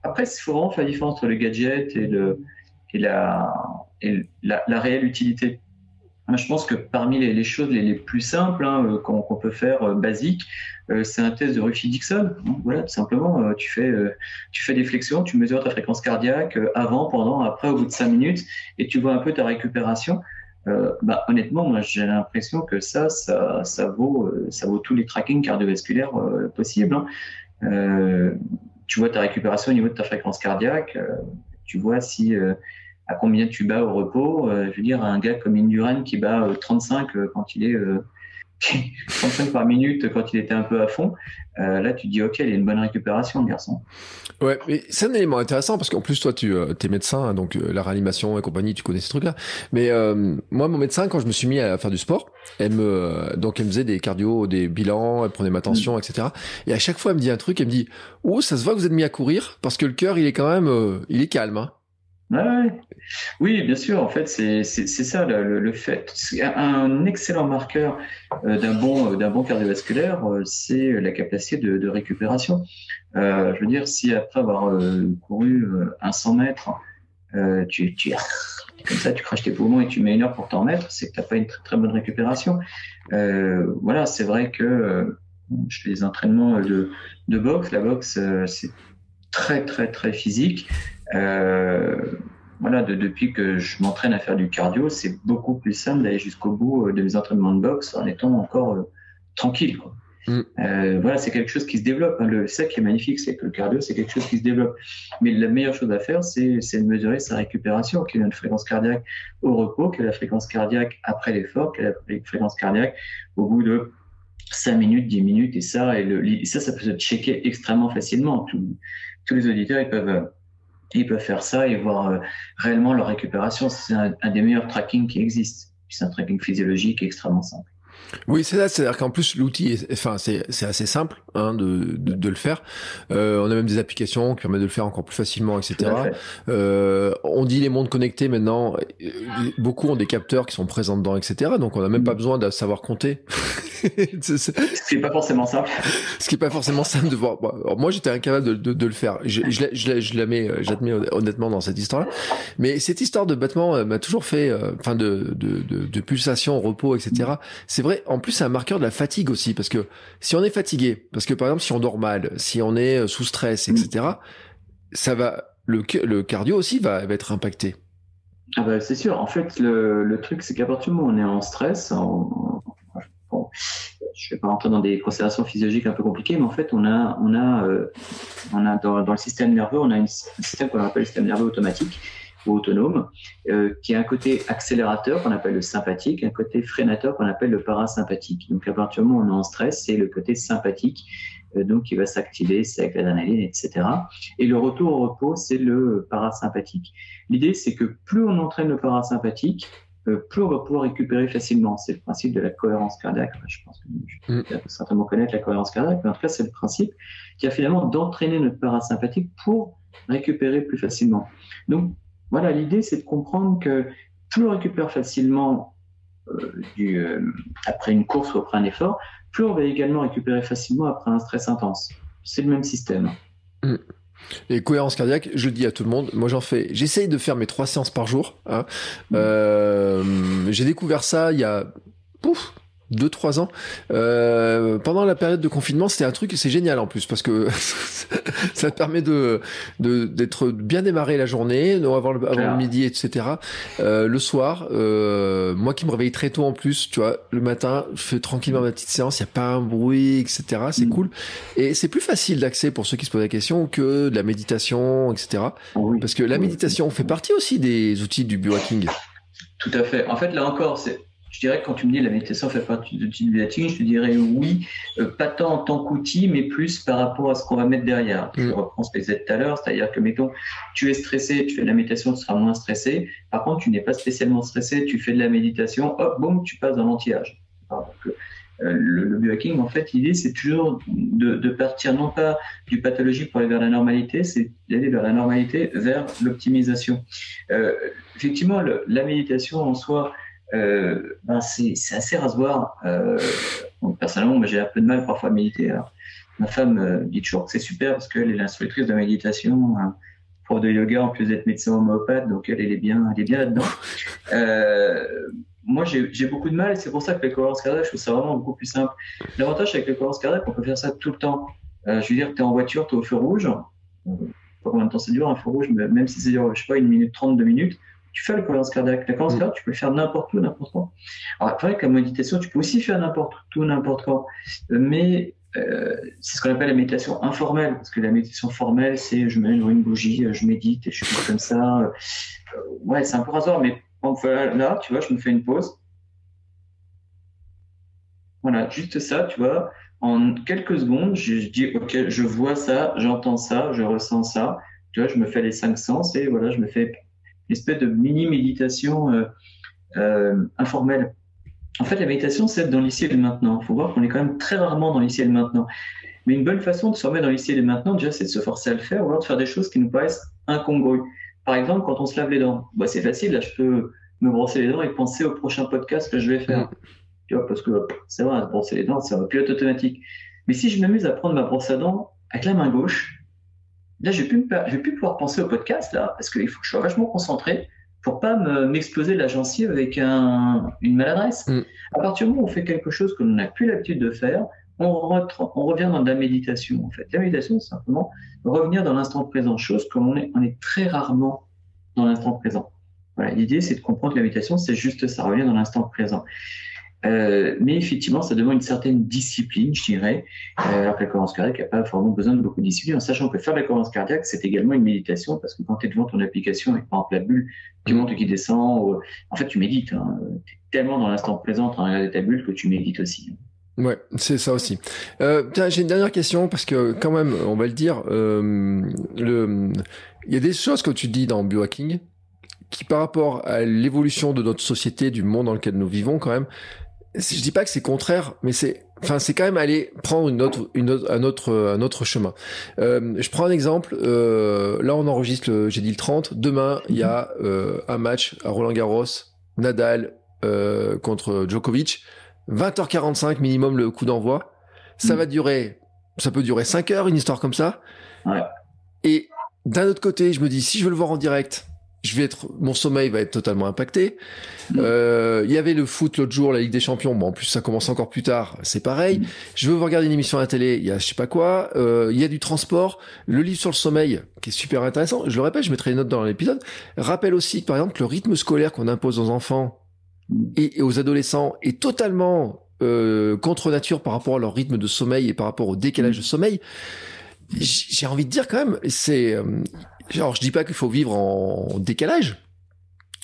après il faut vraiment faire la différence entre le gadget et la réelle utilité. Moi, je pense que parmi les, choses les, plus simples hein, euh, qu'on peut faire euh, basiques, euh, c'est un test de Ruffy-Dixon. Voilà, tout simplement, tu fais tu fais des flexions, tu mesures ta fréquence cardiaque avant, pendant, après, au bout de cinq minutes, et tu vois un peu ta récupération. Euh, bah, honnêtement, moi, j'ai l'impression que ça, ça, ça vaut, euh, ça vaut tous les trackings cardiovasculaires euh, possibles. Hein. Euh, tu vois ta récupération au niveau de ta fréquence cardiaque. tu vois si à combien tu bats au repos. je veux dire, un gars comme Indurain qui bat 35 quand il est *laughs* 35 par minute quand il était un peu à fond. Euh, là, tu dis, OK, il y a une bonne récupération, le garçon. Ouais, mais c'est un élément intéressant parce qu'en plus, toi, tu euh, es médecin, hein, donc euh, la réanimation et compagnie, tu connais ces trucs-là. Mais moi, mon médecin, quand je me suis mis à faire du sport, elle me, donc elle me faisait des cardio, des bilans, elle prenait ma tension, mm. etc. Et à chaque fois, elle me dit un truc, elle me dit, oh, ça se voit que vous êtes mis à courir parce que le cœur, il est quand même, il est calme. Hein. Ouais, oui, bien sûr. En fait, c'est ça le, le fait. Un excellent marqueur euh, d'un bon d'un bon cardiovasculaire, euh, c'est la capacité de, récupération. Euh, je veux dire, si après avoir euh, couru un 100 mètres, tu, tu comme ça, tu craches tes poumons et tu mets une heure pour t'en mettre, c'est que tu n'as pas une très, très bonne récupération. voilà, c'est vrai que je fais des entraînements de, de boxe. La boxe, c'est très très très physique. Euh, voilà, de, depuis que je m'entraîne à faire du cardio, c'est beaucoup plus simple d'aller jusqu'au bout euh, de mes entraînements de boxe en étant encore euh, tranquille. Quoi. Mm. Euh, voilà, c'est quelque chose qui se développe. Hein. Le, ça qui est magnifique, c'est que le cardio, c'est quelque chose qui se développe. Mais la meilleure chose à faire, c'est de mesurer sa récupération, quelle est notre fréquence cardiaque au repos, quelle est la fréquence cardiaque après l'effort, quelle est la fréquence cardiaque au bout de 5 minutes, 10 minutes. Et ça, et, le, et ça, ça peut se checker extrêmement facilement. tous les auditeurs, ils peuvent ils peuvent faire ça et voir euh, réellement leur récupération. C'est un, des meilleurs tracking qui existent. C'est un tracking physiologique extrêmement simple. Oui, c'est ça. C'est-à-dire qu'en plus, l'outil, enfin, c'est, c'est assez simple hein, de, de, de, le faire. Euh, on a même des applications qui permettent de le faire encore plus facilement, etc. Euh, on dit les mondes connectés maintenant. Euh, beaucoup ont des capteurs qui sont présents dedans, etc. Donc, on n'a même pas mm. besoin de savoir compter. *laughs* Ce qui est pas forcément simple. Ce qui est pas forcément simple de voir. moi, j'étais incapable de, de, de, le faire. Je, je, je, je la mets, j'admets honnêtement dans cette histoire-là. Mais cette histoire de battement euh, m'a toujours fait, enfin, de, de, de, de pulsation, repos, etc. C'est vrai en plus, c'est un marqueur de la fatigue aussi, parce que si on est fatigué, parce que par exemple, si on dort mal, si on est euh, sous stress, etc., ça va, le, cardio aussi va, être impacté. Ah bah, c'est sûr. En fait, le, truc, c'est qu'à partir du moment où on est en stress, je vais pas rentrer dans des considérations physiologiques un peu compliquées, mais en fait, on a, on a, euh, on a dans, le système nerveux, on a un système qu'on appelle le système nerveux automatique ou autonome, euh, qui a un côté accélérateur qu'on appelle le sympathique, un côté freinateur qu'on appelle le parasympathique. Donc à partir du moment où on est en stress, c'est le côté sympathique euh, donc qui va s'activer, c'est avec l'adrénaline, etc. Et le retour au repos, c'est le parasympathique. L'idée, c'est que plus on entraîne le parasympathique, euh, plus on va pouvoir récupérer facilement. C'est le principe de la cohérence cardiaque. je pense que je mm. certainement connaître la cohérence cardiaque, mais en tout cas, c'est le principe qui a finalement d'entraîner notre parasympathique pour récupérer plus facilement. Donc, voilà, l'idée, c'est de comprendre que plus on récupère facilement euh, du, euh, après une course ou après un effort, plus on va également récupérer facilement après un stress intense. C'est le même système. Mm. Et cohérence cardiaque, je le dis à tout le monde, moi j'en fais, j'essaye de faire mes trois séances par jour. Hein. Mm. Euh, j'ai découvert ça il y a, pouf, deux trois ans. Euh, pendant la période de confinement, c'était un truc, c'est génial en plus parce que *laughs* ça te permet de d'être bien démarré la journée, avant le, avant le midi, etc. Euh, le soir, euh, moi qui me réveille très tôt en plus, tu vois, le matin, je fais tranquillement ma petite séance, il y a pas un bruit, etc. C'est mm. cool et c'est plus facile d'accès pour ceux qui se posent la question que de la méditation, etc. Parce que la méditation fait partie aussi des outils du biohacking. Tout à fait. En fait, là encore, c'est je dirais que quand tu me dis la méditation fait partie de du biohacking, je te dirais oui, euh, pas tant en tant qu'outil, mais plus par rapport à ce qu'on va mettre derrière. Je mm. reprends ce que je disais tout à l'heure, c'est-à-dire que, mettons, tu es stressé, tu fais de la méditation, tu seras moins stressé. Par contre, tu n'es pas spécialement stressé, tu fais de la méditation, hop, boum, tu passes dans l'anti-âge. Euh, le, biohacking, en fait, l'idée, c'est toujours de, partir non pas du pathologique pour aller vers la normalité, c'est d'aller vers la normalité, vers l'optimisation. Euh, effectivement, la méditation en soi, euh, ben c'est assez rasoir. Euh, personnellement, moi j'ai un peu de mal parfois à méditer. ma femme euh, dit toujours que c'est super parce qu'elle est l'instructrice de méditation, hein, prof de yoga en plus d'être médecin homéopathe, donc elle, elle est bien, elle est bien là-dedans. *laughs* moi, j'ai beaucoup de mal et c'est pour ça que les cohérences cardiaques, je trouve ça vraiment beaucoup plus simple. L'avantage avec les cohérences cardiaques, on peut faire ça tout le temps. je veux dire, tu es en voiture, tu es au feu rouge. Je sais pas combien de temps ça dure un feu rouge, mais même si ça dure, je sais pas, une minute trente, deux minutes, tu fais la cohérence cardiaque. La cohérence mm. cardiaque, tu peux le faire n'importe où, n'importe quand. Alors, c'est vrai que la méditation, tu peux aussi faire n'importe où, n'importe quand. Mais euh, c'est ce qu'on appelle la méditation informelle, parce que la méditation formelle, c'est je mets une bougie, je médite et je suis comme ça. Euh, ouais, c'est un peu rasoir, mais là, tu vois, je me fais une pause. Voilà, juste ça, tu vois. En quelques secondes, je, je dis, OK, je vois ça, j'entends ça, je ressens ça. Tu vois, je me fais les cinq sens et voilà, je me fais espèce de mini méditation euh, euh, informelle. En fait, la méditation, c'est être dans l'ici et le maintenant. Il faut voir qu'on est quand même très rarement dans l'ici et le maintenant. Mais une bonne façon de se remettre dans l'ici et le maintenant, déjà, c'est de se forcer à le faire ou alors de faire des choses qui nous paraissent incongrues. Par exemple, quand on se lave les dents, bah, c'est facile, là, je peux me brosser les dents et penser au prochain podcast que je vais faire. Mm. Tu vois, parce que c'est vrai, brosser les dents, c'est un pilote automatique. Mais si je m'amuse à prendre ma brosse à dents avec la main gauche, Là, je vais vais plus pouvoir penser au podcast là, parce qu'il faut que je sois vachement concentré pour pas m'exploser la gencive avec un, une maladresse. Mm. À partir du moment où on fait quelque chose que l'on n'a plus l'habitude de faire, on, on, revient dans de la méditation en fait. La méditation, c'est simplement revenir dans l'instant présent, chose qu'on est, on est très rarement dans l'instant présent. Voilà, l'idée, c'est de comprendre que la méditation, c'est juste ça, revenir dans l'instant présent. Euh, mais effectivement, ça demande une certaine discipline, je dirais, euh, alors que la cohérence cardiaque n'a pas vraiment besoin de beaucoup de discipline, en sachant que faire la cohérence cardiaque, c'est également une méditation, parce que quand tu es devant ton application, avec par exemple la bulle qui monte et qui descend, en fait, tu médites. Hein. tu es tellement dans l'instant présent en regarder ta bulle que tu médites aussi. Ouais, c'est ça aussi. Euh, j'ai une dernière question parce que quand même, on va le dire, il y a des choses que tu dis dans biohacking qui, par rapport à l'évolution de notre société, du monde dans lequel nous vivons, quand même, je dis pas que c'est contraire, mais c'est, enfin, c'est quand même aller prendre une autre, une autre, un autre, un autre chemin. Euh, je prends un exemple. Euh, là, on enregistre, j'ai dit le 30. Demain, il y a euh, un match à Roland Garros, Nadal euh, contre Djokovic. 20h45 minimum le coup d'envoi. Ça mm. va durer, ça peut durer 5 heures, une histoire comme ça. Ouais. Et d'un autre côté, je me dis, si je veux le voir en direct, je vais être, mon sommeil va être totalement impacté. Mm. Euh, il y avait le foot l'autre jour, la Ligue des Champions. Bon, en plus ça commence encore plus tard, c'est pareil. Mm. Je veux regarder une émission à la télé, il y a je sais pas quoi. Euh, il y a du transport, le livre sur le sommeil qui est super intéressant. Je le répète, je mettrai les notes dans l'épisode. Rappelle aussi par exemple le rythme scolaire qu'on impose aux enfants mm. et, aux adolescents est totalement euh, contre nature par rapport à leur rythme de sommeil et par rapport au décalage de sommeil j'ai envie de dire quand même, c'est genre je dis pas qu'il faut vivre en décalage,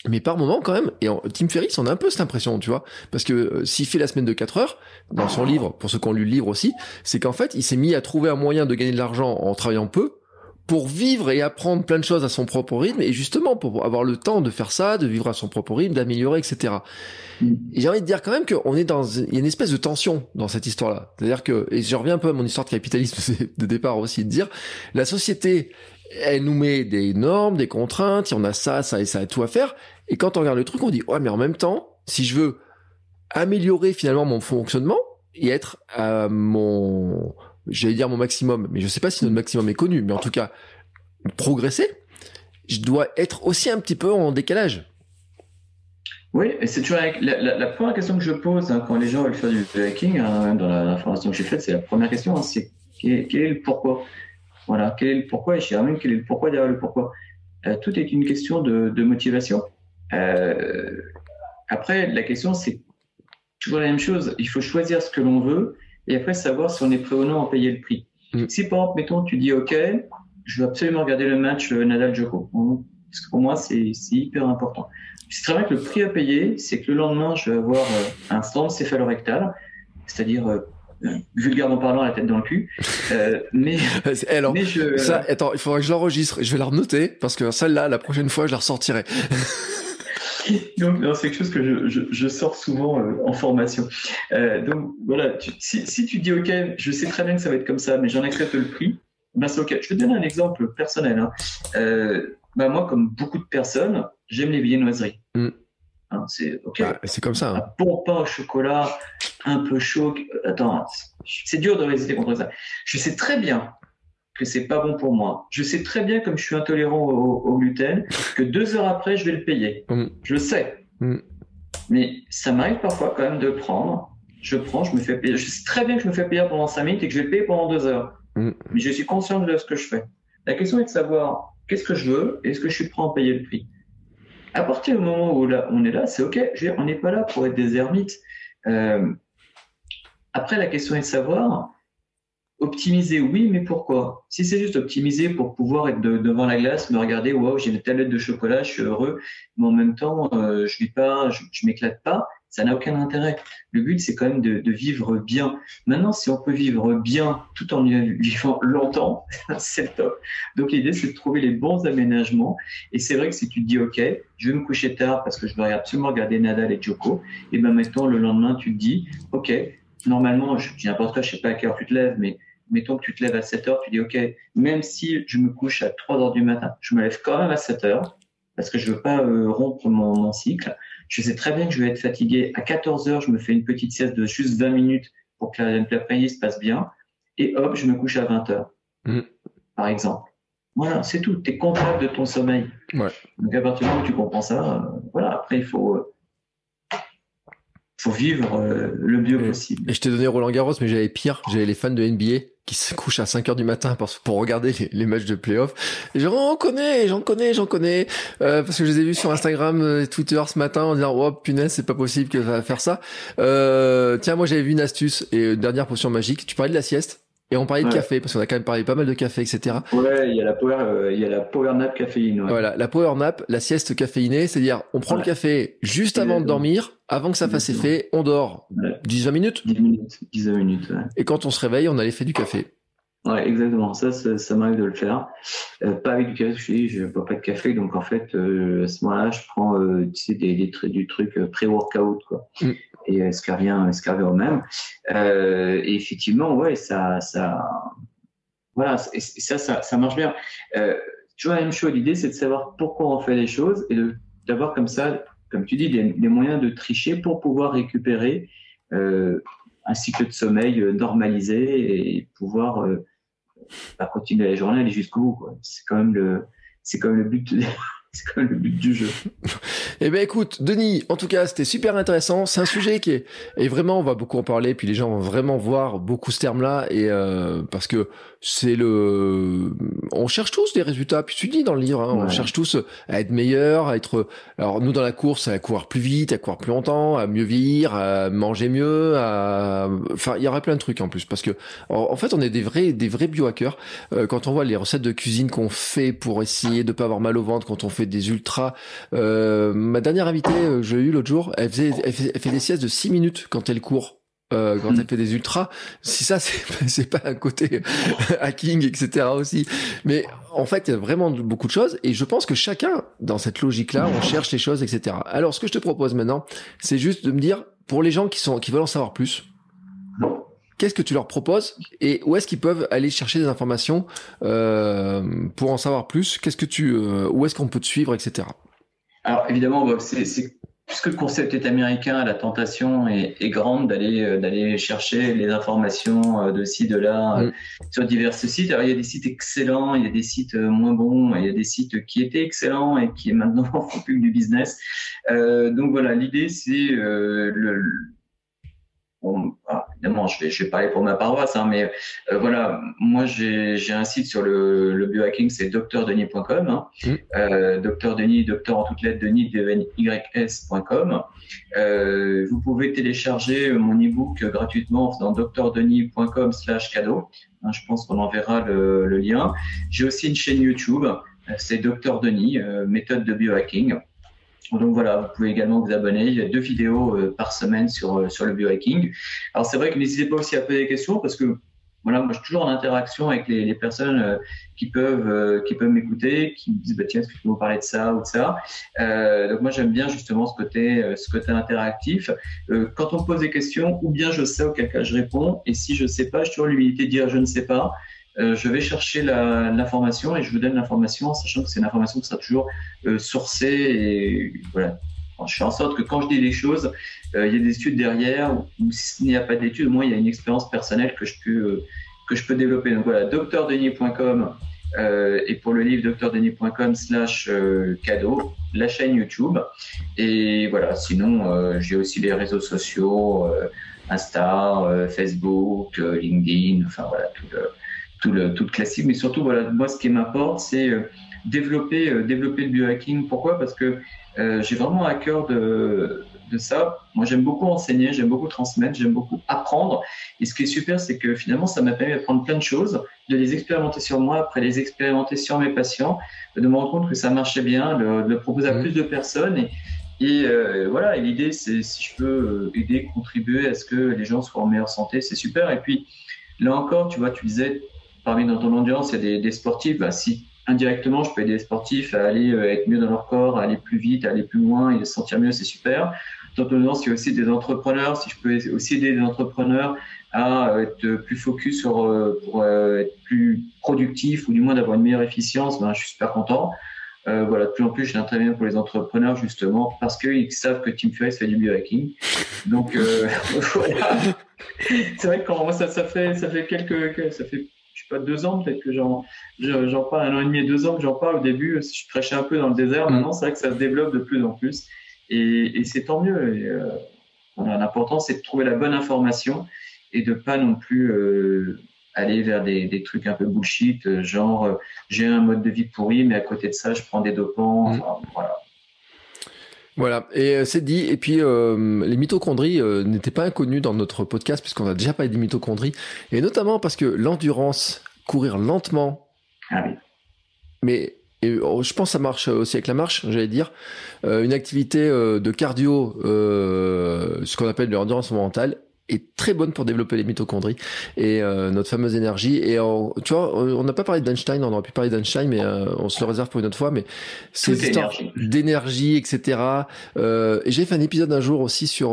mais par moment quand même, et en, Tim Ferriss on a un peu cette impression, tu vois, parce que euh, s'il fait la semaine de 4 heures, dans son livre, pour ceux qui ont lu le livre aussi, c'est qu'en fait il s'est mis à trouver un moyen de gagner de l'argent en travaillant peu, pour vivre et apprendre plein de choses à son propre rythme, et justement pour avoir le temps de faire ça, de vivre à son propre rythme, d'améliorer, etc. Mm. Et j'ai envie de dire quand même qu'on est dans, il y a une espèce de tension dans cette histoire-là. C'est-à-dire que, et je reviens un peu à mon histoire de capitalisme *laughs* de départ aussi, de dire, la société, elle nous met des normes, des contraintes, on a ça, ça et ça tout à faire. Et quand on regarde le truc, on dit, ouais, mais en même temps, si je veux améliorer finalement mon fonctionnement et être à mon, j'allais dire mon maximum, mais je sais pas si notre maximum est connu, mais en tout cas, progresser, je dois être aussi un petit peu en décalage. Oui, et c'est toujours la, la, première question que je pose hein, quand les gens veulent faire du hacking, hein, dans la, formation que j'ai faite, c'est la première question, hein, c'est quel, est le pourquoi? Voilà, quel est le pourquoi Et je dirais même quel est le pourquoi derrière le pourquoi? Euh, tout est une question de, de motivation. Euh, après, la question, c'est toujours la même chose. Il faut choisir ce que l'on veut et après savoir si on est prêt ou non à payer le prix. Mm. Si par exemple, mettons, tu dis OK, je veux absolument regarder le match euh, Nadal-Djoko. Parce que pour moi, c'est hyper important. C'est très bien que le prix à payer, c'est que le lendemain, je vais avoir un stand céphalorectal, c'est-à-dire vulgairement parlant, la tête dans le cul. Euh, mais, *laughs* Alors, mais je... ça, attends, il faudrait que je l'enregistre. Je vais la renoter parce que celle-là, la prochaine fois, je la ressortirai. *laughs* donc, c'est quelque chose que je, je, je sors souvent euh, en formation. Euh, donc, voilà, si, si, tu dis, OK, je sais très bien que ça va être comme ça, mais j'en accepte le prix, ben c'est OK. Je vais te donner un exemple personnel. Hein. Ben moi, comme beaucoup de personnes, j'aime les viennoiseries. Mm. Hein, c'est. Bah, c'est comme ça. Hein. Un bon pain au chocolat, un peu chaud. Attends, c'est dur de résister contre ça. Je sais très bien que c'est pas bon pour moi. Je sais très bien, comme je suis intolérant au, gluten, que deux heures après, je vais le payer. Mm. Je le sais. Mm. Mais ça m'arrive parfois quand même de prendre. Je prends, je me fais payer. Je sais très bien que je me fais payer pendant cinq minutes et que je vais payer pendant deux heures. Mm. Mais je suis conscient de ce que je fais. La question est de savoir qu'est-ce que je veux et est-ce que je suis prêt à payer le prix? À partir du moment où là, on est là, c'est OK. on n'est pas là pour être des ermites. Euh, après, la question est de savoir Optimiser, oui, mais pourquoi? Si c'est juste optimiser pour pouvoir être devant la glace, me regarder, wow, j'ai une tablette de chocolat, je suis heureux, mais en même temps, euh, je vis pas, je, je m'éclate pas, ça n'a aucun intérêt. Le but, c'est quand même de, vivre bien. Maintenant, si on peut vivre bien tout en vivant longtemps, *laughs* c'est top. Donc l'idée, c'est de trouver les bons aménagements. Et c'est vrai que si tu te dis, OK, je vais me coucher tard parce que je veux absolument regarder Nadal et Joko, et ben maintenant, le lendemain, tu te dis, OK, normalement, je dis n'importe quoi, je sais pas à quelle heure tu te lèves, mais mettons que tu te lèves à 7 heures, tu dis, OK, même si je me couche à 3 heures du matin, je me lève quand même à 7 heures parce que je veux pas euh, rompre mon, cycle. Je sais très bien que je vais être fatigué. À 14 heures, je me fais une petite sieste de juste 20 minutes pour que l'après-midi se passe bien. Et hop, je me couche à 20 heures, mmh. par exemple. Voilà, c'est tout. Tu es comptable de ton sommeil. Ouais. Donc à partir du moment où tu comprends ça, euh, voilà, après il faut, euh, faut vivre euh, le mieux possible. Et je t'ai donné Roland Garros, mais j'avais pire. J'avais les fans de NBA qui se couchent à 5 heures du matin pour, regarder les, matchs de playoff. J'en connais, j'en connais, j'en connais, euh, parce que je les ai vus sur Instagram et Twitter ce matin en disant, oh punaise, c'est pas possible que ça va faire ça. Euh, tiens, moi j'avais vu une astuce et dernière potion magique. Tu parlais de la sieste? Et on parlait de café, parce qu'on a quand même parlé pas mal de café, etc. Ouais, il y a la power, euh, il y a la power nap caféine. Voilà, la power nap, la sieste caféinée, c'est-à-dire on prend le café juste avant de dormir, avant que ça fasse effet, on dort 10-20 minutes. 10 minutes, 10 minutes. Et quand on se réveille, on a l'effet du café. Ouais, exactement. Ça, ça, m'arrive de le faire. Euh, pas avec du café, je je bois pas de café, donc en fait, euh, à ce moment-là, je prends, euh, tu sais, des, des, du truc pré-workout, quoi. Mm. Et ce qui revient, ce qui revient au même. et effectivement, ouais, ça, ça, voilà, et ça, ça, ça marche bien. toujours la même chose. L'idée, c'est de savoir pourquoi on fait les choses et d'avoir comme ça, comme tu dis, des, des, moyens de tricher pour pouvoir récupérer un cycle de sommeil normalisé et pouvoir à continuer la journée, aller jusqu'au bout. C'est quand même le, c'est quand même le but. *laughs* C'est quand même le but du jeu? eh ben écoute, Denis, en tout cas, c'était super intéressant. C'est un sujet qui est, et vraiment, on va beaucoup en parler, puis les gens vont vraiment voir beaucoup ce terme-là, et euh, parce que c'est le, on cherche tous des résultats. Puis tu dis dans le livre, hein, on cherche tous à être meilleur, à être, alors nous dans la course, à courir plus vite, à courir plus longtemps, à mieux vieillir, à manger mieux, à, enfin, il y aurait plein de trucs en plus, parce que en, fait, on est des vrais, des vrais biohackers. Euh, quand on voit les recettes de cuisine qu'on fait pour essayer de pas avoir mal au ventre, quand on fait des ultras, euh, ma dernière invitée, euh, j'ai eu l'autre jour, elle faisait, elle fait, elle fait des siestes de 6 minutes quand elle court euh, quand elle fait des ultras. Si ça, *laughs* c'est pas un côté *laughs* hacking, etc. aussi. Mais en fait, il y a vraiment beaucoup de choses. Et je pense que chacun, dans cette logique-là, on cherche les choses, etc. Alors, ce que je te propose maintenant, c'est juste de me dire, pour les gens qui sont, qui veulent en savoir plus, qu'est-ce que tu leur proposes et où est-ce qu'ils peuvent aller chercher des informations euh, pour en savoir plus? Qu'est-ce que tu, euh, où est-ce qu'on peut te suivre, etc. Alors évidemment, c'est puisque le concept est américain, la tentation est, grande d'aller euh, d'aller chercher les informations de ci de là mm. sur divers sites. Alors il y a des sites excellents, il y a des sites moins bons, il y a des sites qui étaient excellents et qui maintenant *laughs* font plus que du business. donc voilà, l'idée c'est le Bon, ah, évidemment, je vais, je vais parler pour ma paroisse, hein, mais euh, voilà, moi j'ai un site sur le, le biohacking, c'est docteurdenis.com, hein, mmh. euh, docteur Denis, docteur en toutes lettres, Denis, ys.com. Euh, vous pouvez télécharger mon e-book gratuitement dans docteurdenis.com slash cadeau. Hein, je pense qu'on enverra le, le lien. J'ai aussi une chaîne YouTube, euh, c'est Docteur Denis, euh, méthode de biohacking. Donc voilà, vous pouvez également vous abonner. Il y a deux vidéos euh, par semaine sur, euh, sur le biohacking. Alors c'est vrai que n'hésitez pas aussi à poser des questions parce que voilà, moi je suis toujours en interaction avec les, personnes euh, qui peuvent peuvent m'écouter, qui me disent bah tiens est-ce que tu peux vous parler de ça ou de ça? Donc moi j'aime bien justement ce côté ce côté interactif. Quand on pose des questions, ou bien je sais auquel cas je réponds, et si je sais pas, je suis toujours l'humilité de dire je ne sais pas. Euh, je vais chercher l'information et je vous donne l'information sachant que c'est une information qui sera toujours euh, sourcée et voilà. je fais en sorte que quand je dis des choses, euh, il y a des études derrière ou, s'il n'y a pas d'études, au moins il y a une expérience personnelle que je peux que je peux développer. Donc voilà, docteurdenis.com et pour le livre docteurdenis.com slash cadeau, la chaîne YouTube. Et voilà, sinon j'ai aussi les réseaux sociaux, Insta, Facebook, LinkedIn, enfin voilà, tout le, tout le, tout classique. Mais surtout, voilà, moi, ce qui m'apporte, c'est euh, développer, euh, développer le biohacking. Pourquoi? Parce que euh, j'ai vraiment à cœur de, de ça. Moi, j'aime beaucoup enseigner, j'aime beaucoup transmettre, j'aime beaucoup apprendre. Et ce qui est super, c'est que finalement, ça m'a permis d'apprendre plein de choses, de les expérimenter sur moi, après les expérimenter sur mes patients, de me rendre compte que ça marchait bien, de, le proposer à mmh. plus de personnes. Et, et voilà, et l'idée, c'est si je peux aider, contribuer à ce que les gens soient en meilleure santé, c'est super. Et puis, là encore, tu vois, tu disais, parmi dans ton audience, il y a des, sportifs. Bah, si indirectement, je peux aider les sportifs à aller euh, être mieux dans leur corps, à aller plus vite, à aller plus loin et se sentir mieux, c'est super. Dans ton audience, il y a aussi des entrepreneurs. Si je peux aussi aider des entrepreneurs à être plus focus sur euh, pour euh, être plus productif ou du moins d'avoir une meilleure efficience, ben, je suis super content. Euh, voilà, de plus en plus, je l'interviens pour les entrepreneurs justement parce qu'ils savent que Team Ferriss fait du biohacking. Donc euh, *laughs* voilà. C'est vrai que quand ça, ça fait ça fait quelques ça fait pas deux ans peut-être que j'en j'en parle un an et demi deux ans que j'en parle au début je prêchais un peu dans le désert mm. maintenant c'est vrai que ça se développe de plus en plus et, c'est tant mieux euh, l'important c'est de trouver la bonne information et de pas non plus euh, aller vers des, trucs un peu bullshit euh, genre j'ai un mode de vie pourri mais à côté de ça je prends des dopants mm. voilà voilà, et c'est dit. Et puis les mitochondries n'étaient pas inconnues dans notre podcast puisqu'on a déjà parlé des mitochondries, et notamment parce que l'endurance, courir lentement, ah oui. mais oh, je pense que ça marche aussi avec la marche, j'allais dire, une activité de cardio, ce qu'on appelle l'endurance mentale, est très bonne pour développer les mitochondries et euh, notre fameuse énergie. Et tu vois, on n'a pas parlé d'Einstein, on aurait pu parler d'Einstein, mais euh, on se le réserve pour une autre fois. Mais c'est histoires d'énergie, etc. Euh, et j'ai fait un épisode un jour aussi sur.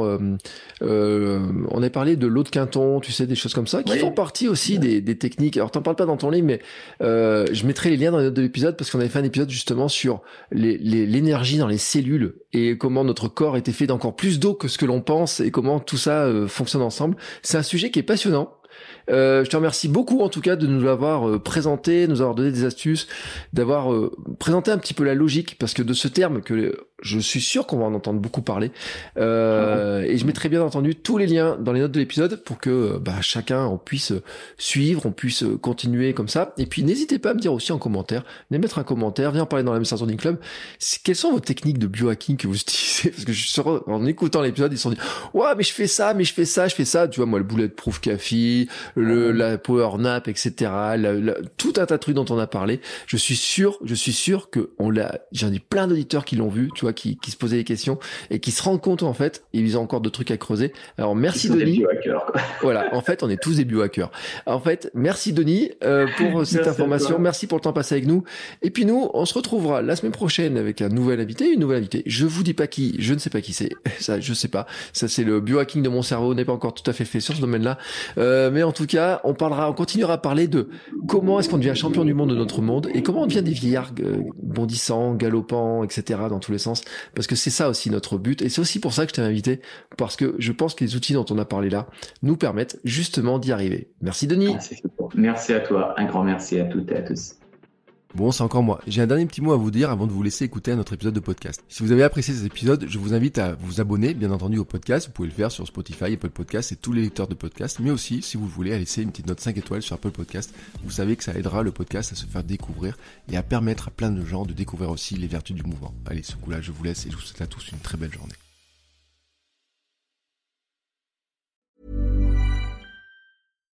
on a parlé de l'eau de Quinton, tu sais, des choses comme ça, qui font partie aussi des, des, techniques. Alors t'en parles pas dans ton livre, mais je mettrai les liens dans les notes de l'épisode parce qu'on avait fait un épisode justement sur l'énergie les, dans les cellules et comment notre corps était fait d'encore plus d'eau que ce que l'on pense et comment tout ça fonctionne ensemble. C'est un sujet qui est passionnant. Euh, je te remercie beaucoup en tout cas de nous l'avoir euh, présenté, nous avoir donné des astuces, d'avoir euh, présenté un petit peu la logique, parce que de ce terme que je suis sûr qu'on va en entendre beaucoup parler. Et je mettrai bien entendu tous les liens dans les notes de l'épisode pour que bah, chacun on puisse suivre, on puisse continuer comme ça. Et puis n'hésitez pas à me dire aussi en commentaire, venez mettre un commentaire, viens en parler dans la Message Club. Quelles sont vos techniques de biohacking que vous *laughs* utilisez? Parce que je suis en écoutant l'épisode, ils se sont dit ouais mais je fais ça, mais je fais ça, je fais ça. Tu vois moi le bulletproof café, le la power nap, etc. tout un tas de trucs dont on a parlé. Je suis sûr, je suis sûr que on l'a. J'en ai plein d'auditeurs qui l'ont vu. Tu vois qui, qui se posaient des questions et qui se rendent compte en fait, ils ont encore de trucs à creuser. Alors merci Denis. *laughs* voilà, en fait, on est tous des biohackers. En fait, merci Denis euh, pour cette information, merci pour le temps passé avec nous. Et puis nous, on se retrouvera la semaine prochaine avec un nouvel invité, une nouvelle invitée. Je vous dis pas qui, je ne sais pas qui c'est. *laughs* Ça, je sais pas. Ça, c'est le biohacking de mon cerveau n'est pas encore tout à fait fait sur ce domaine-là. Euh, Mais en tout cas, on parlera, on continuera à parler de comment est-ce qu'on devient champion du monde de notre monde et comment on devient des vieillards euh, bondissants, galopants, etc. dans tous les sens. Parce que c'est ça aussi notre but. Et c'est aussi pour ça que je t'ai invité, parce que je pense que les outils dont on a parlé là nous permettent justement d'y arriver. Merci Denis. Merci à toi. Un grand merci à toutes et à tous. Bon, c'est encore moi. J'ai un dernier petit mot à vous dire avant de vous laisser écouter un autre épisode de podcast. Si vous avez apprécié cet épisode, je vous invite à vous abonner, bien entendu, au podcast. Vous pouvez le faire sur Spotify, Apple Podcast et tous les lecteurs de podcast. Mais aussi, si vous voulez, à laisser une petite note 5 étoiles sur Apple Podcast. Vous savez que ça aidera le podcast à se faire découvrir et à permettre à plein de gens de découvrir aussi les vertus du mouvement. Allez, ce coup-là, je vous laisse et je vous souhaite à tous une très belle journée.